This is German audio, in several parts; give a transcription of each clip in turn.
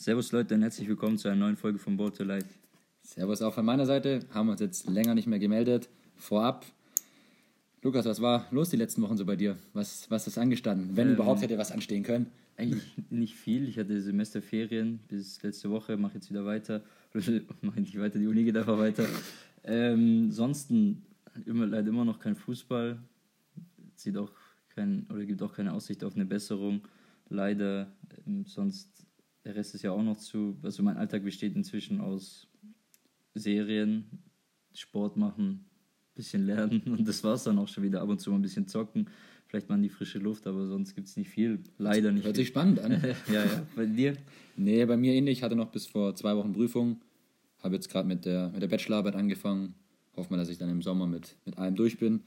Servus Leute und herzlich willkommen zu einer neuen Folge von Boat to Light. Servus auch von meiner Seite. Haben uns jetzt länger nicht mehr gemeldet. Vorab. Lukas, was war los die letzten Wochen so bei dir? Was, was ist angestanden? Wenn Ähm, überhaupt hätte was anstehen können. Eigentlich nicht viel. Ich hatte Semesterferien bis letzte Woche, mache jetzt wieder weiter. mache nicht weiter, die Uni geht einfach weiter. Ähm, ansonsten immer, leider immer noch kein Fußball. Sieht auch kein, oder gibt auch keine Aussicht auf eine Besserung. Leider. Ähm, sonst der Rest ist ja auch noch zu. Also mein Alltag besteht inzwischen aus Serien, Sport machen, bisschen lernen und das war's dann auch schon wieder. Ab und zu mal ein bisschen zocken, vielleicht mal in die frische Luft, aber sonst gibt's nicht viel. Leider nicht Hört viel. sich spannend an. ja, ja. Bei dir? nee, bei mir ähnlich. Ich hatte noch bis vor zwei Wochen Prüfung. Habe jetzt gerade mit der, mit der Bachelorarbeit angefangen. Hoffe mal, dass ich dann im Sommer mit, mit allem durch bin.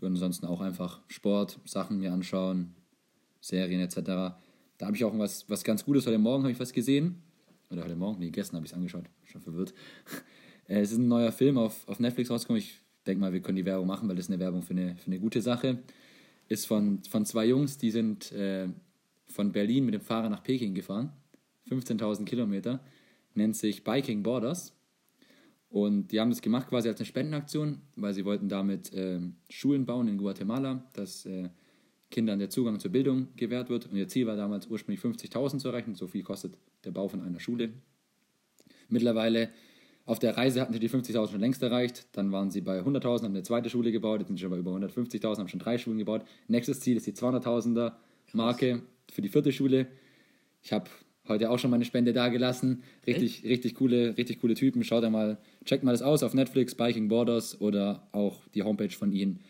Und ansonsten auch einfach Sport, Sachen mir anschauen, Serien etc. Da habe ich auch was, was ganz Gutes. Heute Morgen habe ich was gesehen. Oder heute Morgen? Nee, gestern habe ich es angeschaut. Schon verwirrt. Äh, Es ist ein neuer Film auf, auf Netflix rausgekommen. Ich denke mal, wir können die Werbung machen, weil das ist eine Werbung für eine, für eine gute Sache. Ist von, von zwei Jungs, die sind äh, von Berlin mit dem Fahrer nach Peking gefahren. 15.000 Kilometer. Nennt sich Biking Borders. Und die haben das gemacht quasi als eine Spendenaktion, weil sie wollten damit ähm, Schulen bauen in Guatemala, dass äh, Kindern der Zugang zur Bildung gewährt wird. Und ihr Ziel war damals ursprünglich 50.000 zu erreichen. So viel kostet der Bau von einer Schule. Mittlerweile auf der Reise hatten sie die 50.000 schon längst erreicht. Dann waren sie bei 100.000, haben eine zweite Schule gebaut. Jetzt sind sie schon bei über 150.000, haben schon drei Schulen gebaut. Nächstes Ziel ist die 200.000er Marke für die vierte Schule. Ich habe heute auch schon meine Spende dagelassen. Richtig, richtig coole, richtig coole Typen. Schaut da mal, checkt mal das aus auf Netflix, Biking Borders oder auch die Homepage von ihnen.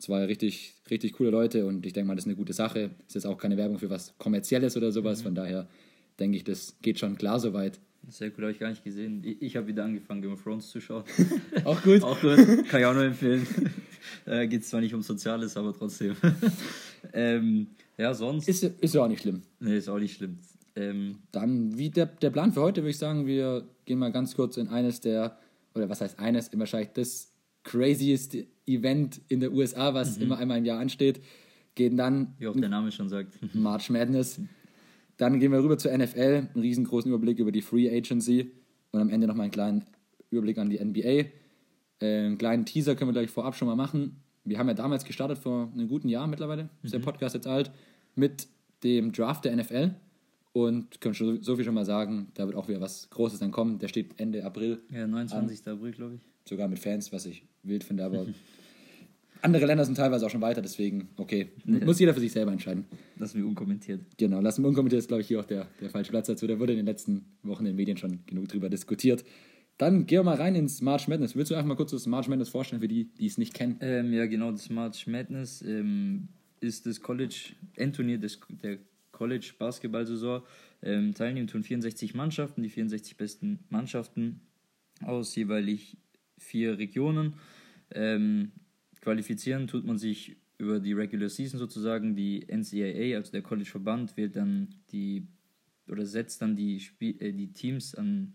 Zwei richtig, richtig coole Leute und ich denke mal, das ist eine gute Sache. Ist jetzt auch keine Werbung für was Kommerzielles oder sowas. Von daher denke ich, das geht schon klar soweit. Sehr cool, habe ich gar nicht gesehen. Ich, ich habe wieder angefangen, Game of Thrones zu schauen. Auch gut. auch gut, kann ich auch nur empfehlen. Da geht zwar nicht um Soziales, aber trotzdem. ähm, ja, sonst. Ist, ist ja auch nicht schlimm. nee, ist auch nicht schlimm. Ähm, Dann, wie der, der Plan für heute, würde ich sagen, wir gehen mal ganz kurz in eines der, oder was heißt eines, wahrscheinlich das craziest Event in der USA, was immer einmal im Jahr ansteht. Gehen dann wie auch der Name schon sagt. March Madness. Dann gehen wir rüber zur NFL, einen riesengroßen Überblick über die Free Agency und am Ende nochmal einen kleinen Überblick an die NBA. Äh, einen kleinen Teaser können wir gleich vorab schon mal machen. Wir haben ja damals gestartet vor einem guten Jahr mittlerweile, ist der Podcast jetzt alt, mit dem Draft der NFL und können schon so viel schon mal sagen, da wird auch wieder was Großes dann kommen. Der steht Ende April, Ja, 29. April, glaube ich. sogar mit Fans, was ich wild finde, aber andere Länder sind teilweise auch schon weiter, deswegen, okay, muss jeder für sich selber entscheiden. Lassen wir unkommentiert. Genau, lassen wir unkommentiert ist, glaube ich, hier auch der, der falsche Platz dazu. Da wurde in den letzten Wochen in den Medien schon genug drüber diskutiert. Dann gehen wir mal rein ins March Madness. Willst du einfach mal kurz das March Madness vorstellen für die, die es nicht kennen? Ähm, ja, genau, das March Madness ähm, ist das College, Endturnier des, der College Basketball-Saison. Ähm, teilnehmen tun 64 Mannschaften, die 64 besten Mannschaften aus jeweilig vier Regionen. Ähm, qualifizieren tut man sich über die Regular Season sozusagen. Die NCAA, also der College-Verband, wählt dann die oder setzt dann die, Spiel, äh, die Teams an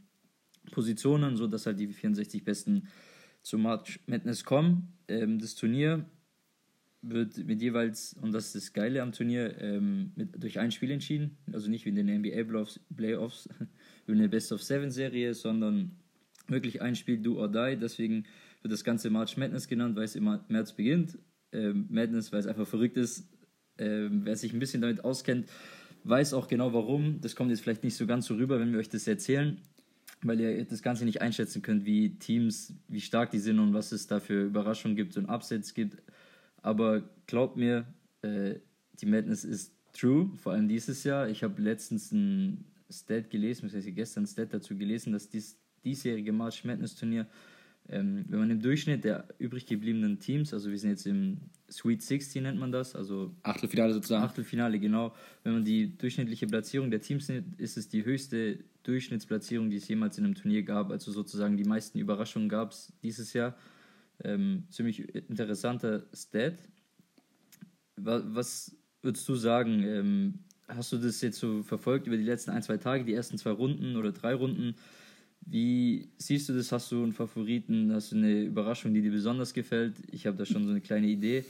Positionen, sodass halt die 64 besten zu March Madness kommen. Ähm, das Turnier wird mit jeweils, und das ist das Geile am Turnier, ähm, mit, durch ein Spiel entschieden. Also nicht wie in den NBA Playoffs, Playoffs über eine Best of Seven Serie, sondern wirklich ein Spiel do or die. Deswegen wird das Ganze March Madness genannt, weil es im März beginnt. Ähm, Madness, weil es einfach verrückt ist. Ähm, wer sich ein bisschen damit auskennt, weiß auch genau warum. Das kommt jetzt vielleicht nicht so ganz so rüber, wenn wir euch das erzählen, weil ihr das Ganze nicht einschätzen könnt, wie Teams, wie stark die sind und was es da für Überraschungen gibt und Upsets gibt. Aber glaubt mir, äh, die Madness ist true, vor allem dieses Jahr. Ich habe letztens ein Stat gelesen, heißt gestern ein Stat dazu gelesen, dass dies diesjährige March Madness Turnier, ähm, wenn man im Durchschnitt der übrig gebliebenen Teams, also wir sind jetzt im Sweet 16 nennt man das, also Achtelfinale sozusagen. Achtelfinale, genau. Wenn man die durchschnittliche Platzierung der Teams nimmt, ist es die höchste Durchschnittsplatzierung, die es jemals in einem Turnier gab. Also sozusagen die meisten Überraschungen gab es dieses Jahr. Ähm, ziemlich interessanter Stat. Wa- Was würdest du sagen? Ähm, hast du das jetzt so verfolgt über die letzten ein, zwei Tage, die ersten zwei Runden oder drei Runden? Wie siehst du das? Hast du einen Favoriten? Hast du eine Überraschung, die dir besonders gefällt? Ich habe da schon so eine kleine Idee.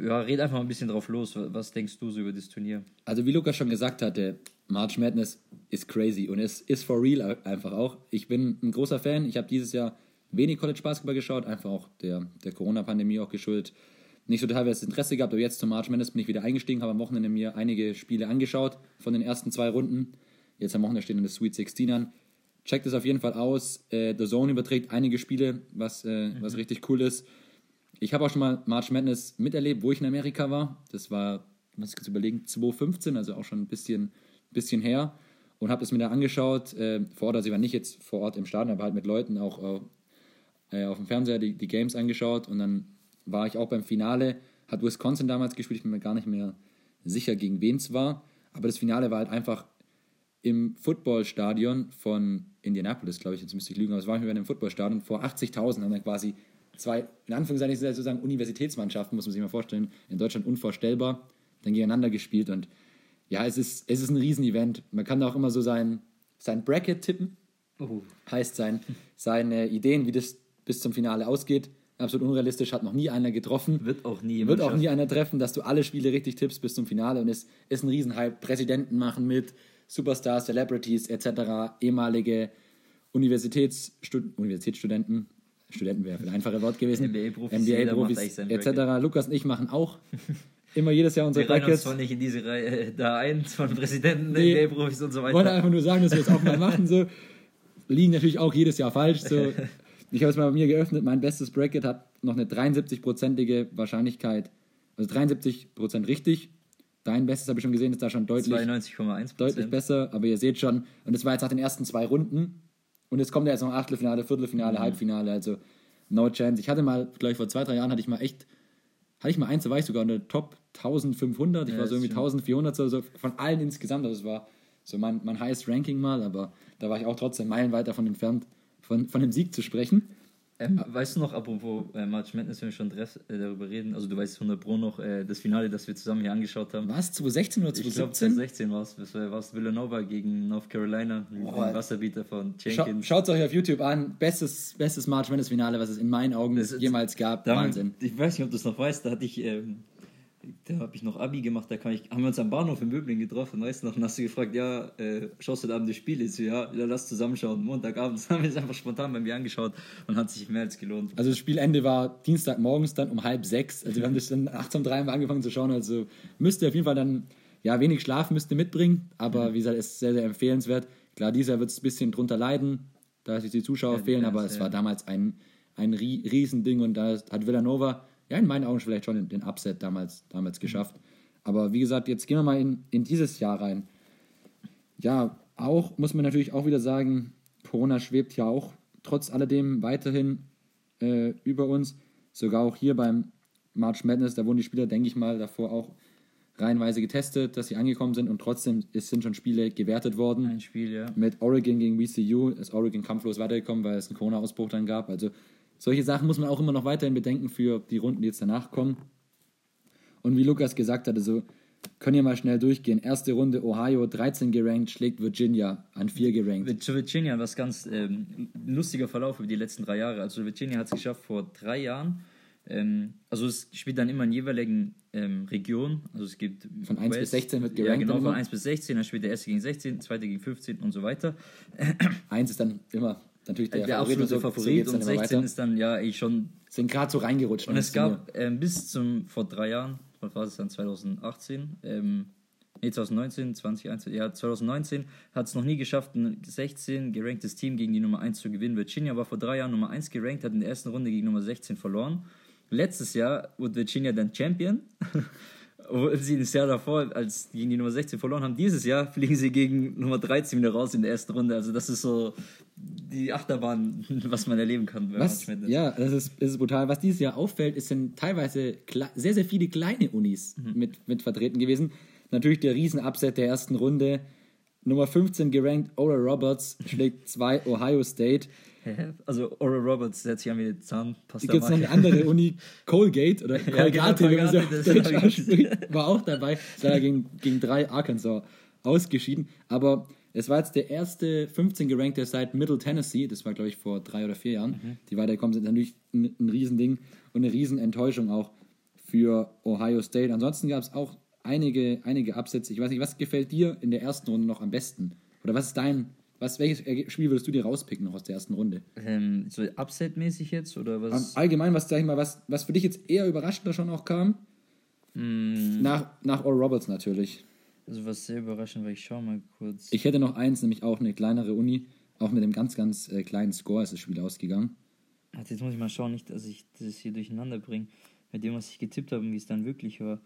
Ja, red einfach mal ein bisschen drauf los. Was denkst du so über das Turnier? Also wie Lukas schon gesagt hatte, March Madness ist crazy und es ist for real einfach auch. Ich bin ein großer Fan. Ich habe dieses Jahr wenig College Basketball geschaut, einfach auch der, der Corona-Pandemie auch geschuldet. Nicht so teilweise Interesse gehabt, aber jetzt zum March Madness bin ich wieder eingestiegen, habe am Wochenende mir einige Spiele angeschaut von den ersten zwei Runden. Jetzt am Wochenende steht in der Sweet 16 an. Checkt es auf jeden Fall aus. Äh, The Zone überträgt einige Spiele, was, äh, mhm. was richtig cool ist. Ich habe auch schon mal March Madness miterlebt, wo ich in Amerika war. Das war, muss ich kurz überlegen, 2015, also auch schon ein bisschen, bisschen her. Und habe es mir da angeschaut, äh, vor Ort, also ich war nicht jetzt vor Ort im Stadion, aber halt mit Leuten auch äh, auf dem Fernseher die, die Games angeschaut. Und dann war ich auch beim Finale. Hat Wisconsin damals gespielt, ich bin mir gar nicht mehr sicher, gegen wen es war. Aber das Finale war halt einfach im Footballstadion von Indianapolis, glaube ich, jetzt müsste ich lügen, aber es war in einem Footballstadion vor 80.000, haben dann quasi zwei, in Anführungszeichen sozusagen Universitätsmannschaften, muss man sich mal vorstellen, in Deutschland unvorstellbar, dann gegeneinander gespielt und ja, es ist, es ist ein Riesenevent. Man kann da auch immer so sein, sein Bracket tippen, uh. heißt sein, seine Ideen, wie das bis zum Finale ausgeht. Absolut unrealistisch, hat noch nie einer getroffen. Wird auch nie Wird auch nie einer treffen, dass du alle Spiele richtig tippst bis zum Finale und es ist ein Riesenhype. Präsidenten machen mit, Superstars, Celebrities etc., ehemalige Universitätsstud Universitätsstudenten, Studenten wäre ein einfaches Wort gewesen, NBA-Profis, NBA etc. Lukas und ich machen auch immer jedes Jahr unsere Brackets. Wir zwar nicht in diese Reihe äh, da ein, von Präsidenten, nee, NBA-Profis und so weiter. Ich wollte einfach nur sagen, dass wir es auch mal machen. So. Liegen natürlich auch jedes Jahr falsch. So. Ich habe es mal bei mir geöffnet. Mein bestes Bracket hat noch eine 73-prozentige Wahrscheinlichkeit, also 73% richtig Dein Bestes habe ich schon gesehen, ist da schon deutlich, 92,1 deutlich besser. Aber ihr seht schon, und das war jetzt nach den ersten zwei Runden. Und jetzt kommt ja jetzt noch Achtelfinale, Viertelfinale, mhm. Halbfinale. Also no chance. Ich hatte mal, glaube ich, vor zwei, drei Jahren hatte ich mal echt, hatte ich mal eins, da war ich sogar eine Top 1500. Ich ja, war so irgendwie 1400 oder so von allen insgesamt. Also es war so mein, mein highest Ranking mal, aber da war ich auch trotzdem meilenweit davon entfernt, von, von dem Sieg zu sprechen. Ähm, weißt du noch, apropos äh, March Madness, wenn wir schon Dress, äh, darüber reden, also du weißt 100 Pro noch äh, das Finale, das wir zusammen hier angeschaut haben. Was? 2016 oder 2017? Ich glaube 2016 war es. Das war es Villanova gegen North Carolina, oh, den Wasserbieter von Jenkins. Schaut es euch auf YouTube an. Bestes, bestes March Madness Finale, was es in meinen Augen das, jemals gab. Wahnsinn. Ich weiß nicht, ob du es noch weißt, da hatte ich... Ähm, da habe ich noch Abi gemacht, da ich, haben wir uns am Bahnhof in Möbling getroffen, weißt du noch, und hast du gefragt, ja, äh, schaust du da Abend das Spiel? Ich so, ja, ja, lass zusammenschauen. Montagabend haben wir es einfach spontan bei mir angeschaut und hat sich mehr als gelohnt. Also das Spielende war Dienstagmorgens dann um halb sechs, also wir haben das dann nachts um drei angefangen zu schauen, also müsst ihr auf jeden Fall dann, ja, wenig Schlaf müsst ihr mitbringen, aber mhm. wie gesagt, ist sehr, sehr empfehlenswert. Klar, dieser wird es ein bisschen drunter leiden, da sich die Zuschauer ja, fehlen, aber es war damals ein, ein Riesending und da hat Villanova ja, in meinen Augen vielleicht schon den Upset damals, damals geschafft. Aber wie gesagt, jetzt gehen wir mal in, in dieses Jahr rein. Ja, auch muss man natürlich auch wieder sagen, Corona schwebt ja auch trotz alledem weiterhin äh, über uns. Sogar auch hier beim March Madness, da wurden die Spieler, denke ich mal, davor auch reihenweise getestet, dass sie angekommen sind und trotzdem es sind schon Spiele gewertet worden. Ein Spiel, ja. Mit Oregon gegen VCU ist Oregon kampflos weitergekommen, weil es einen Corona-Ausbruch dann gab. Also solche Sachen muss man auch immer noch weiterhin bedenken für die Runden, die jetzt danach kommen. Und wie Lukas gesagt hat, also können wir mal schnell durchgehen. Erste Runde Ohio 13 gerankt, schlägt Virginia an 4 gerankt. Virginia was ganz ähm, lustiger Verlauf über die letzten drei Jahre. Also Virginia hat es geschafft vor drei Jahren. Ähm, also es spielt dann immer in jeweiligen ähm, Regionen. Also es gibt von 1 West, bis 16 wird gerankt. Ja, genau, von 1 bis 16, dann spielt der erste gegen 16, zweite gegen 15 und so weiter. 1 ist dann immer natürlich der, der Favorit absolute Favorit so, und 16 ist dann ja ich schon sind gerade so reingerutscht. Und es gab ähm, bis zum vor drei Jahren, was war es dann 2018, ähm, nee 2019, 2021, ja 2019 hat es noch nie geschafft, ein 16 geranktes Team gegen die Nummer 1 zu gewinnen. Virginia war vor drei Jahren Nummer 1 gerankt, hat in der ersten Runde gegen Nummer 16 verloren. Letztes Jahr wurde Virginia dann Champion. obwohl sie das Jahr davor, als gegen die Nummer 16 verloren haben, dieses Jahr fliegen sie gegen Nummer 13 wieder raus in der ersten Runde. Also das ist so die Achterbahn, was man erleben kann. Was, ja, das ist, das ist brutal. Was dieses Jahr auffällt, ist sind teilweise sehr, sehr viele kleine Unis mhm. mit, mit vertreten gewesen. Natürlich der Riesen-Upset der ersten Runde. Nummer 15 gerankt, Oral Roberts schlägt zwei Ohio State. Also Oral Roberts setzt sich an wie eine Zahnpasta. Gibt es noch eine andere Uni, Colgate oder Colgate, ja, genau, Colgate war auch dabei. Da gegen, gegen drei Arkansas ausgeschieden. Aber es war jetzt der erste 15 gerankte seit Middle Tennessee, das war glaube ich vor drei oder vier Jahren, mhm. die weitergekommen sind. Natürlich ein, ein Riesending und eine Riesenenttäuschung auch für Ohio State. Ansonsten gab es auch einige, einige Absätze. Ich weiß nicht, was gefällt dir in der ersten Runde noch am besten? Oder was ist dein, was, welches Erge- Spiel würdest du dir rauspicken noch aus der ersten Runde? Ähm, so Upset-mäßig jetzt oder was? Allgemein, was, sag ich mal, was, was für dich jetzt eher überraschender schon auch kam? Nach, nach Oral Roberts natürlich. Also was sehr überraschend war, ich schau mal kurz. Ich hätte noch eins, nämlich auch eine kleinere Uni. Auch mit einem ganz, ganz äh, kleinen Score ist das Spiel ausgegangen. Warte, jetzt muss ich mal schauen, nicht, dass ich das hier durcheinander bringe. Mit dem, was ich getippt habe und wie es dann wirklich war.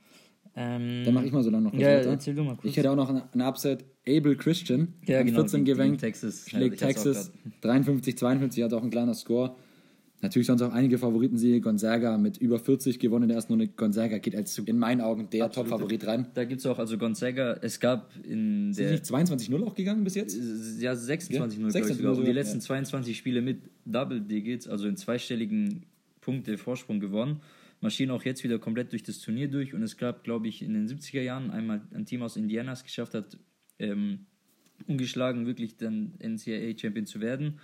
Ähm, Dann mache ich mal so lange noch Ja, weiter. erzähl du mal kurz. Ich hätte auch noch eine Upset. Abel Christian, Ja, genau, 14 die- die gewankt, Texas. Ja, schlägt Texas 53, 52, hat auch ein kleiner Score. Natürlich sonst auch einige Favoriten sehe. Gonzaga mit über 40 gewonnen in der ersten Runde. Gonzaga geht als in meinen Augen der Top-Favorit rein. Da gibt es auch, also Gonzaga, es gab in Sind der. nicht 22-0 auch gegangen bis jetzt? Ja, 26 Ja, 0 glaube ich 26 sogar. Und die letzten ja. 22 Spiele mit Double Digits, also in zweistelligen Punkte Vorsprung gewonnen. Marschieren auch jetzt wieder komplett durch das Turnier durch. Und es gab, glaube ich, in den 70er Jahren einmal ein Team aus Indiana, das geschafft hat, ähm, ungeschlagen wirklich dann NCAA-Champion zu werden.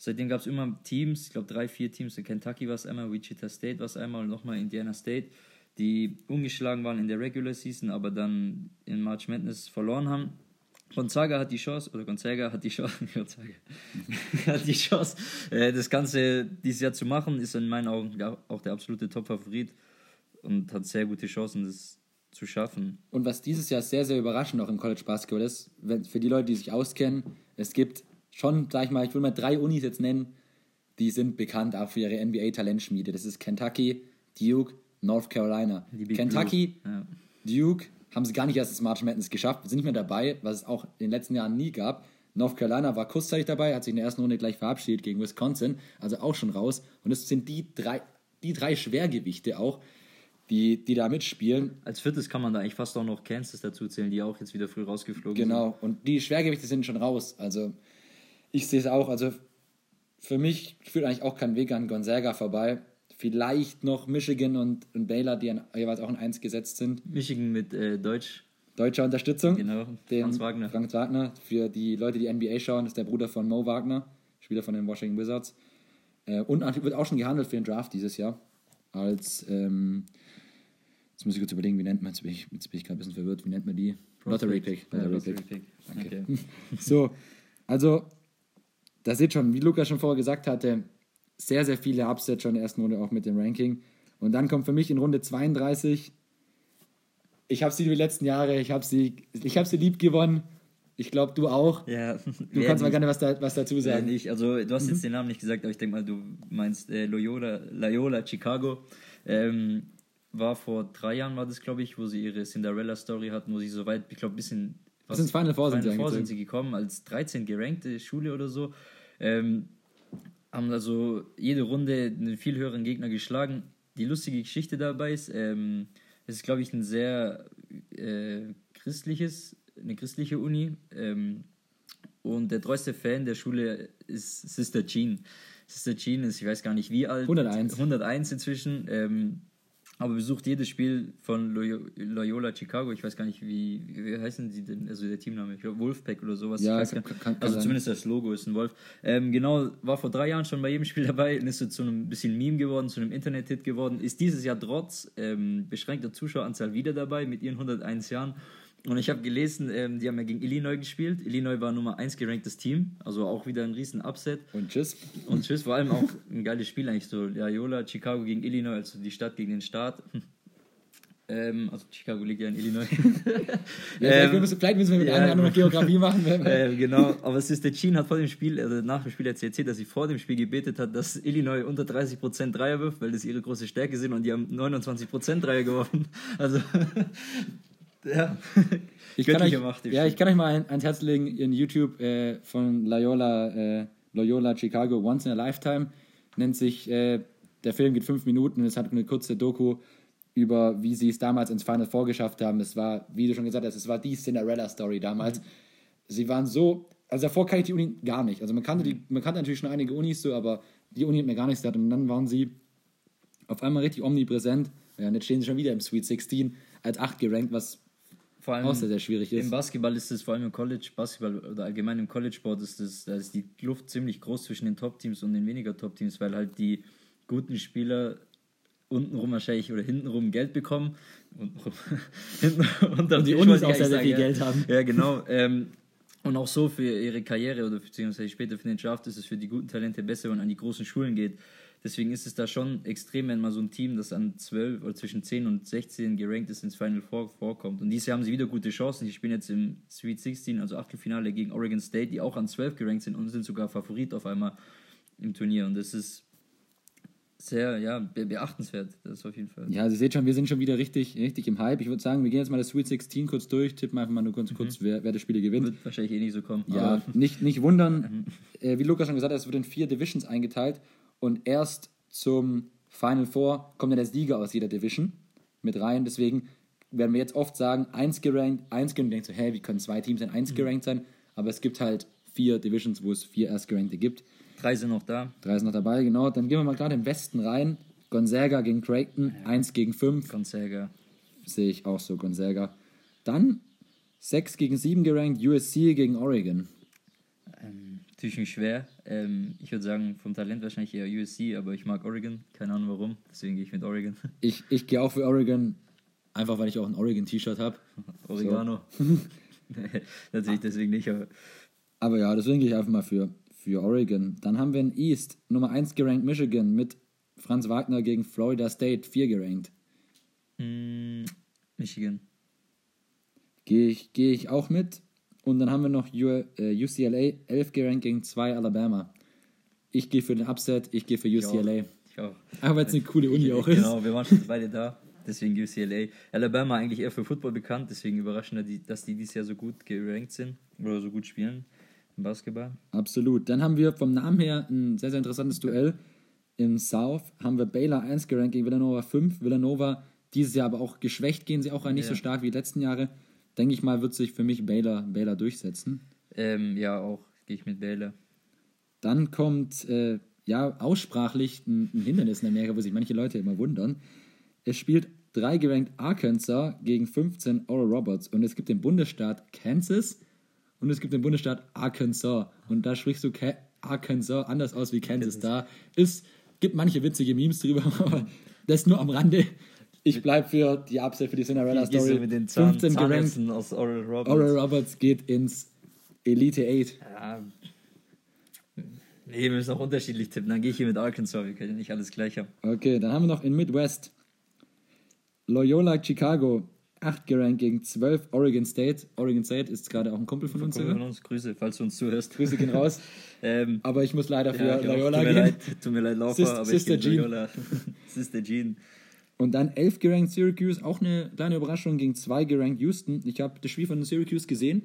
Seitdem gab es immer Teams, ich glaube drei, vier Teams, in Kentucky war es einmal, Wichita State war es einmal und nochmal Indiana State, die ungeschlagen waren in der Regular Season, aber dann in March Madness verloren haben. Gonzaga hat die Chance, oder Gonzaga hat die Chance, Gonzaga hat die Chance, äh, das Ganze dieses Jahr zu machen, ist in meinen Augen auch der absolute Top-Favorit und hat sehr gute Chancen, das zu schaffen. Und was dieses Jahr sehr, sehr überraschend auch im College Basketball ist, für die Leute, die sich auskennen, es gibt schon, sag ich mal, ich will mal drei Unis jetzt nennen, die sind bekannt auch für ihre NBA-Talentschmiede. Das ist Kentucky, Duke, North Carolina. Kentucky. Ja. Duke haben sie gar nicht erst das March Madness geschafft, sind nicht mehr dabei, was es auch in den letzten Jahren nie gab. North Carolina war kurzzeitig dabei, hat sich in der ersten Runde gleich verabschiedet gegen Wisconsin, also auch schon raus. Und es sind die drei, die drei Schwergewichte auch, die, die da mitspielen. Als viertes kann man da eigentlich fast auch noch Kansas dazu zählen, die auch jetzt wieder früh rausgeflogen sind. Genau, und die Schwergewichte sind schon raus. Also ich sehe es auch. Also für mich führt eigentlich auch kein Weg an Gonzaga vorbei. Vielleicht noch Michigan und, und Baylor, die an, jeweils auch in 1 gesetzt sind. Michigan mit äh, Deutsch, Deutscher Unterstützung. genau. Den Franz Wagner. Franz Wagner. Für die Leute, die NBA schauen, ist der Bruder von Mo Wagner, Spieler von den Washington Wizards. Äh, und wird auch schon gehandelt für den Draft dieses Jahr. Als, ähm, jetzt muss ich kurz überlegen, wie nennt man, jetzt bin ich, jetzt bin ich gerade ein bisschen verwirrt, wie nennt man die? Lottery Pick. Lottery Lottery Pick. Pick. Danke. Okay. So, also, da seht schon, wie Lukas schon vorher gesagt hatte, sehr, sehr viele Upsets schon in der ersten Runde auch mit dem Ranking. Und dann kommt für mich in Runde 32, ich habe sie die letzten Jahre, ich habe sie, ich hab sie lieb gewonnen. Ich glaube, du auch. Ja, Du kannst mal gerne was, da, was dazu Ja, sagen. nicht. Also du hast Mhm. jetzt den Namen nicht gesagt, aber ich denke mal, du meinst äh, Loyola, Loyola Chicago. Ähm, war vor drei Jahren, war das, glaube ich, wo sie ihre Cinderella-Story hatten, wo sie so weit, ich glaube, bis in Bis ins Final Four sind sie Final Four sind sie gekommen, als 13 gerankte Schule oder so. Ähm, haben also jede Runde einen viel höheren Gegner geschlagen. Die lustige Geschichte dabei ist, ähm, es ist, glaube ich, ein sehr äh, christliches, eine christliche Uni. Ähm, und der treueste Fan der Schule ist Sister Jean. Sister Jean ist, ich weiß gar nicht wie alt. 101. 101 inzwischen. Ähm, aber besucht jedes Spiel von Loyo- Loyola Chicago. Ich weiß gar nicht, wie, wie heißen sie denn, also der Teamname, ich glaube Wolfpack oder sowas. Ja, kann- kann- kann also sein. zumindest das Logo ist ein Wolf. Ähm, genau, war vor drei Jahren schon bei jedem Spiel dabei und ist so zu einem bisschen Meme geworden, zu einem Internet-Hit geworden. Ist dieses Jahr trotz ähm, beschränkter Zuschaueranzahl wieder dabei mit ihren 101 Jahren. Und ich habe gelesen, ähm, die haben ja gegen Illinois gespielt. Illinois war Nummer 1 geranktes Team, also auch wieder ein riesen Upset. Und tschüss. Und tschüss, vor allem auch ein geiles Spiel eigentlich so. Loyola, Chicago gegen Illinois, also die Stadt gegen den Staat. Ähm, also Chicago liegt ja in Illinois. Ja, vielleicht, Ähm, müssen, vielleicht müssen wir mit ja, einer anderen noch Geografie machen. Äh, genau, aber Sister Jean hat vor dem Spiel, also nach dem Spiel hat sie erzählt, dass sie vor dem Spiel gebetet hat, dass Illinois unter 30% Dreier wirft, weil das ihre große Stärke sind und die haben 29% Dreier geworfen. Also, ja, ich kann euch, göttliche Macht. ja, ich kann euch mal ein, ans Herz legen, in YouTube äh, von Loyola, äh, Loyola Chicago Once in a Lifetime nennt sich, äh, der Film geht fünf Minuten und es hat eine kurze Doku über, wie sie es damals ins Final Four geschafft haben. Es war, wie du schon gesagt hast, es war die Cinderella-Story damals. Sie waren so, also davor kannte ich die Uni gar nicht. Also man kannte, die, man kannte natürlich schon einige Unis so, aber die Uni hat mir gar nichts gesagt. Und dann waren sie auf einmal richtig omnipräsent. Ja, und jetzt stehen sie schon wieder im Sweet 16 als 8 gerankt, was vor allem auch sehr, sehr schwierig ist. Im Basketball ist es vor allem im College, Basketball oder allgemein im College-Sport ist es, da ist die Kluft ziemlich groß zwischen den Top-Teams und den weniger Top-Teams, weil halt die guten Spieler untenrum wahrscheinlich oder hintenrum Geld bekommen und, hinten, unterm Und die Unis auch sehr, sehr viel Geld haben. Ja, genau. Ähm, Und auch so für ihre Karriere oder beziehungsweise später für den Draft ist es für die guten Talente besser, wenn man an die großen Schulen geht. Deswegen ist es da schon extrem, wenn mal so ein Team, das an 12 oder zwischen 10 und 16 gerankt ist, ins Final Four vorkommt. Und dieses Jahr haben sie wieder gute Chancen. Die spielen jetzt im Sweet 16, also Achtelfinale gegen Oregon State, die auch an 12 gerankt sind und sind sogar Favorit auf einmal im Turnier. Und das ist sehr, ja, be beachtenswert. Das ist auf jeden Fall. Ja, also ihr seht schon, wir sind schon wieder richtig, richtig im Hype. Ich würde sagen, wir gehen jetzt mal das Sweet 16 kurz durch, tippen einfach mal nur kurz, kurz wer, wer das Spiel gewinnt. Wird wahrscheinlich eh nicht so kommen. Ja, nicht, nicht wundern. äh, wie Lukas schon gesagt hat, es wird in vier Divisions eingeteilt und erst zum Final Four kommt dann der Sieger aus jeder Division mit rein. Deswegen werden wir jetzt oft sagen, eins gerankt, eins gerankt. Denkst du, hä, wie können zwei Teams denn eins gerankt sein? Aber es gibt halt vier Divisions, wo es vier Erstgerankte gibt. Drei sind noch da. Drei sind noch dabei, genau. Dann gehen wir mal gerade im Westen rein. Gonzaga gegen Creighton, 1 gegen 5. Gonzaga. Sehe ich auch so, Gonzaga. Dann 6 gegen 7 gerankt, USC gegen Oregon. Natürlich nicht schwer. Ähm, ich würde sagen, vom Talent wahrscheinlich eher USC, aber ich mag Oregon. Keine Ahnung warum. Deswegen gehe ich mit Oregon. Ich, ich gehe auch für Oregon, einfach weil ich auch ein Oregon-T-Shirt habe. Oregano. natürlich deswegen nicht, aber Aber ja, deswegen gehe ich einfach mal für, für Oregon. Dann haben wir in East Nummer 1 gerankt Michigan mit Franz Wagner gegen Florida State 4 gerankt. mm, Michigan. Gehe ich, gehe ich auch mit. Und dann haben wir noch U, äh, UCLA 11 gerankt gegen 2 Alabama. Ich gehe für den Upset, ich gehe für UCLA. Ich auch. Aber weil es eine coole Uni Ich- auch ist. Genau, wir waren schon beide da. Deswegen UCLA. Alabama eigentlich eher für Football bekannt, deswegen überraschend, dass die dieses Jahr so gut gerankt sind oder so gut spielen im Basketball. Absolut. Dann haben wir vom Namen her ein sehr, sehr interessantes Duell. Im South haben wir Baylor 1 gerankt gegen Villanova 5. Villanova dieses Jahr aber auch geschwächt, gehen sie auch rein, nicht Ja. so stark wie die letzten Jahre. Denke ich mal, wird sich für mich Baylor, Baylor durchsetzen. Ähm, ja, auch gehe ich mit Baylor. Dann kommt äh, ja aussprachlich ein, ein Hindernis in Amerika, wo sich manche Leute immer wundern. Es spielt 3 gerankt Arkansas gegen 15 Oral Roberts und es gibt den Bundesstaat Kansas und es gibt den Bundesstaat Arkansas und da sprichst du Ka Arkansas anders aus wie Kansas. Da ist gibt manche witzige Memes drüber, aber das nur am Rande. Ich bleibe für die Upset für die Cinderella Gehst Story. mit den Zahn, 15 gerankt. Aus Oral Roberts. Oral Roberts geht ins Elite 8. Ja. Nee, wir müssen auch unterschiedlich tippen. Dann gehe ich hier mit Arkansas. Wir können ja nicht alles gleich haben. Okay, dann haben wir noch in Midwest Loyola Chicago 8 gerankt gegen 12 Oregon State. Oregon State ist gerade auch ein Kumpel von uns. Komm von uns, Grüße, falls du uns zuhörst. Grüße gehen raus. Ähm, Aber ich muss leider für ja. Loyola tut mir gehen. leid, tut mir leid, Laufer, Sis- aber Sister ich Jean. Loyola. Sister Jean. Und dann 11 gerankt Syracuse, auch eine kleine Überraschung gegen 2 gerankt Houston. Ich habe das Spiel von Syracuse gesehen,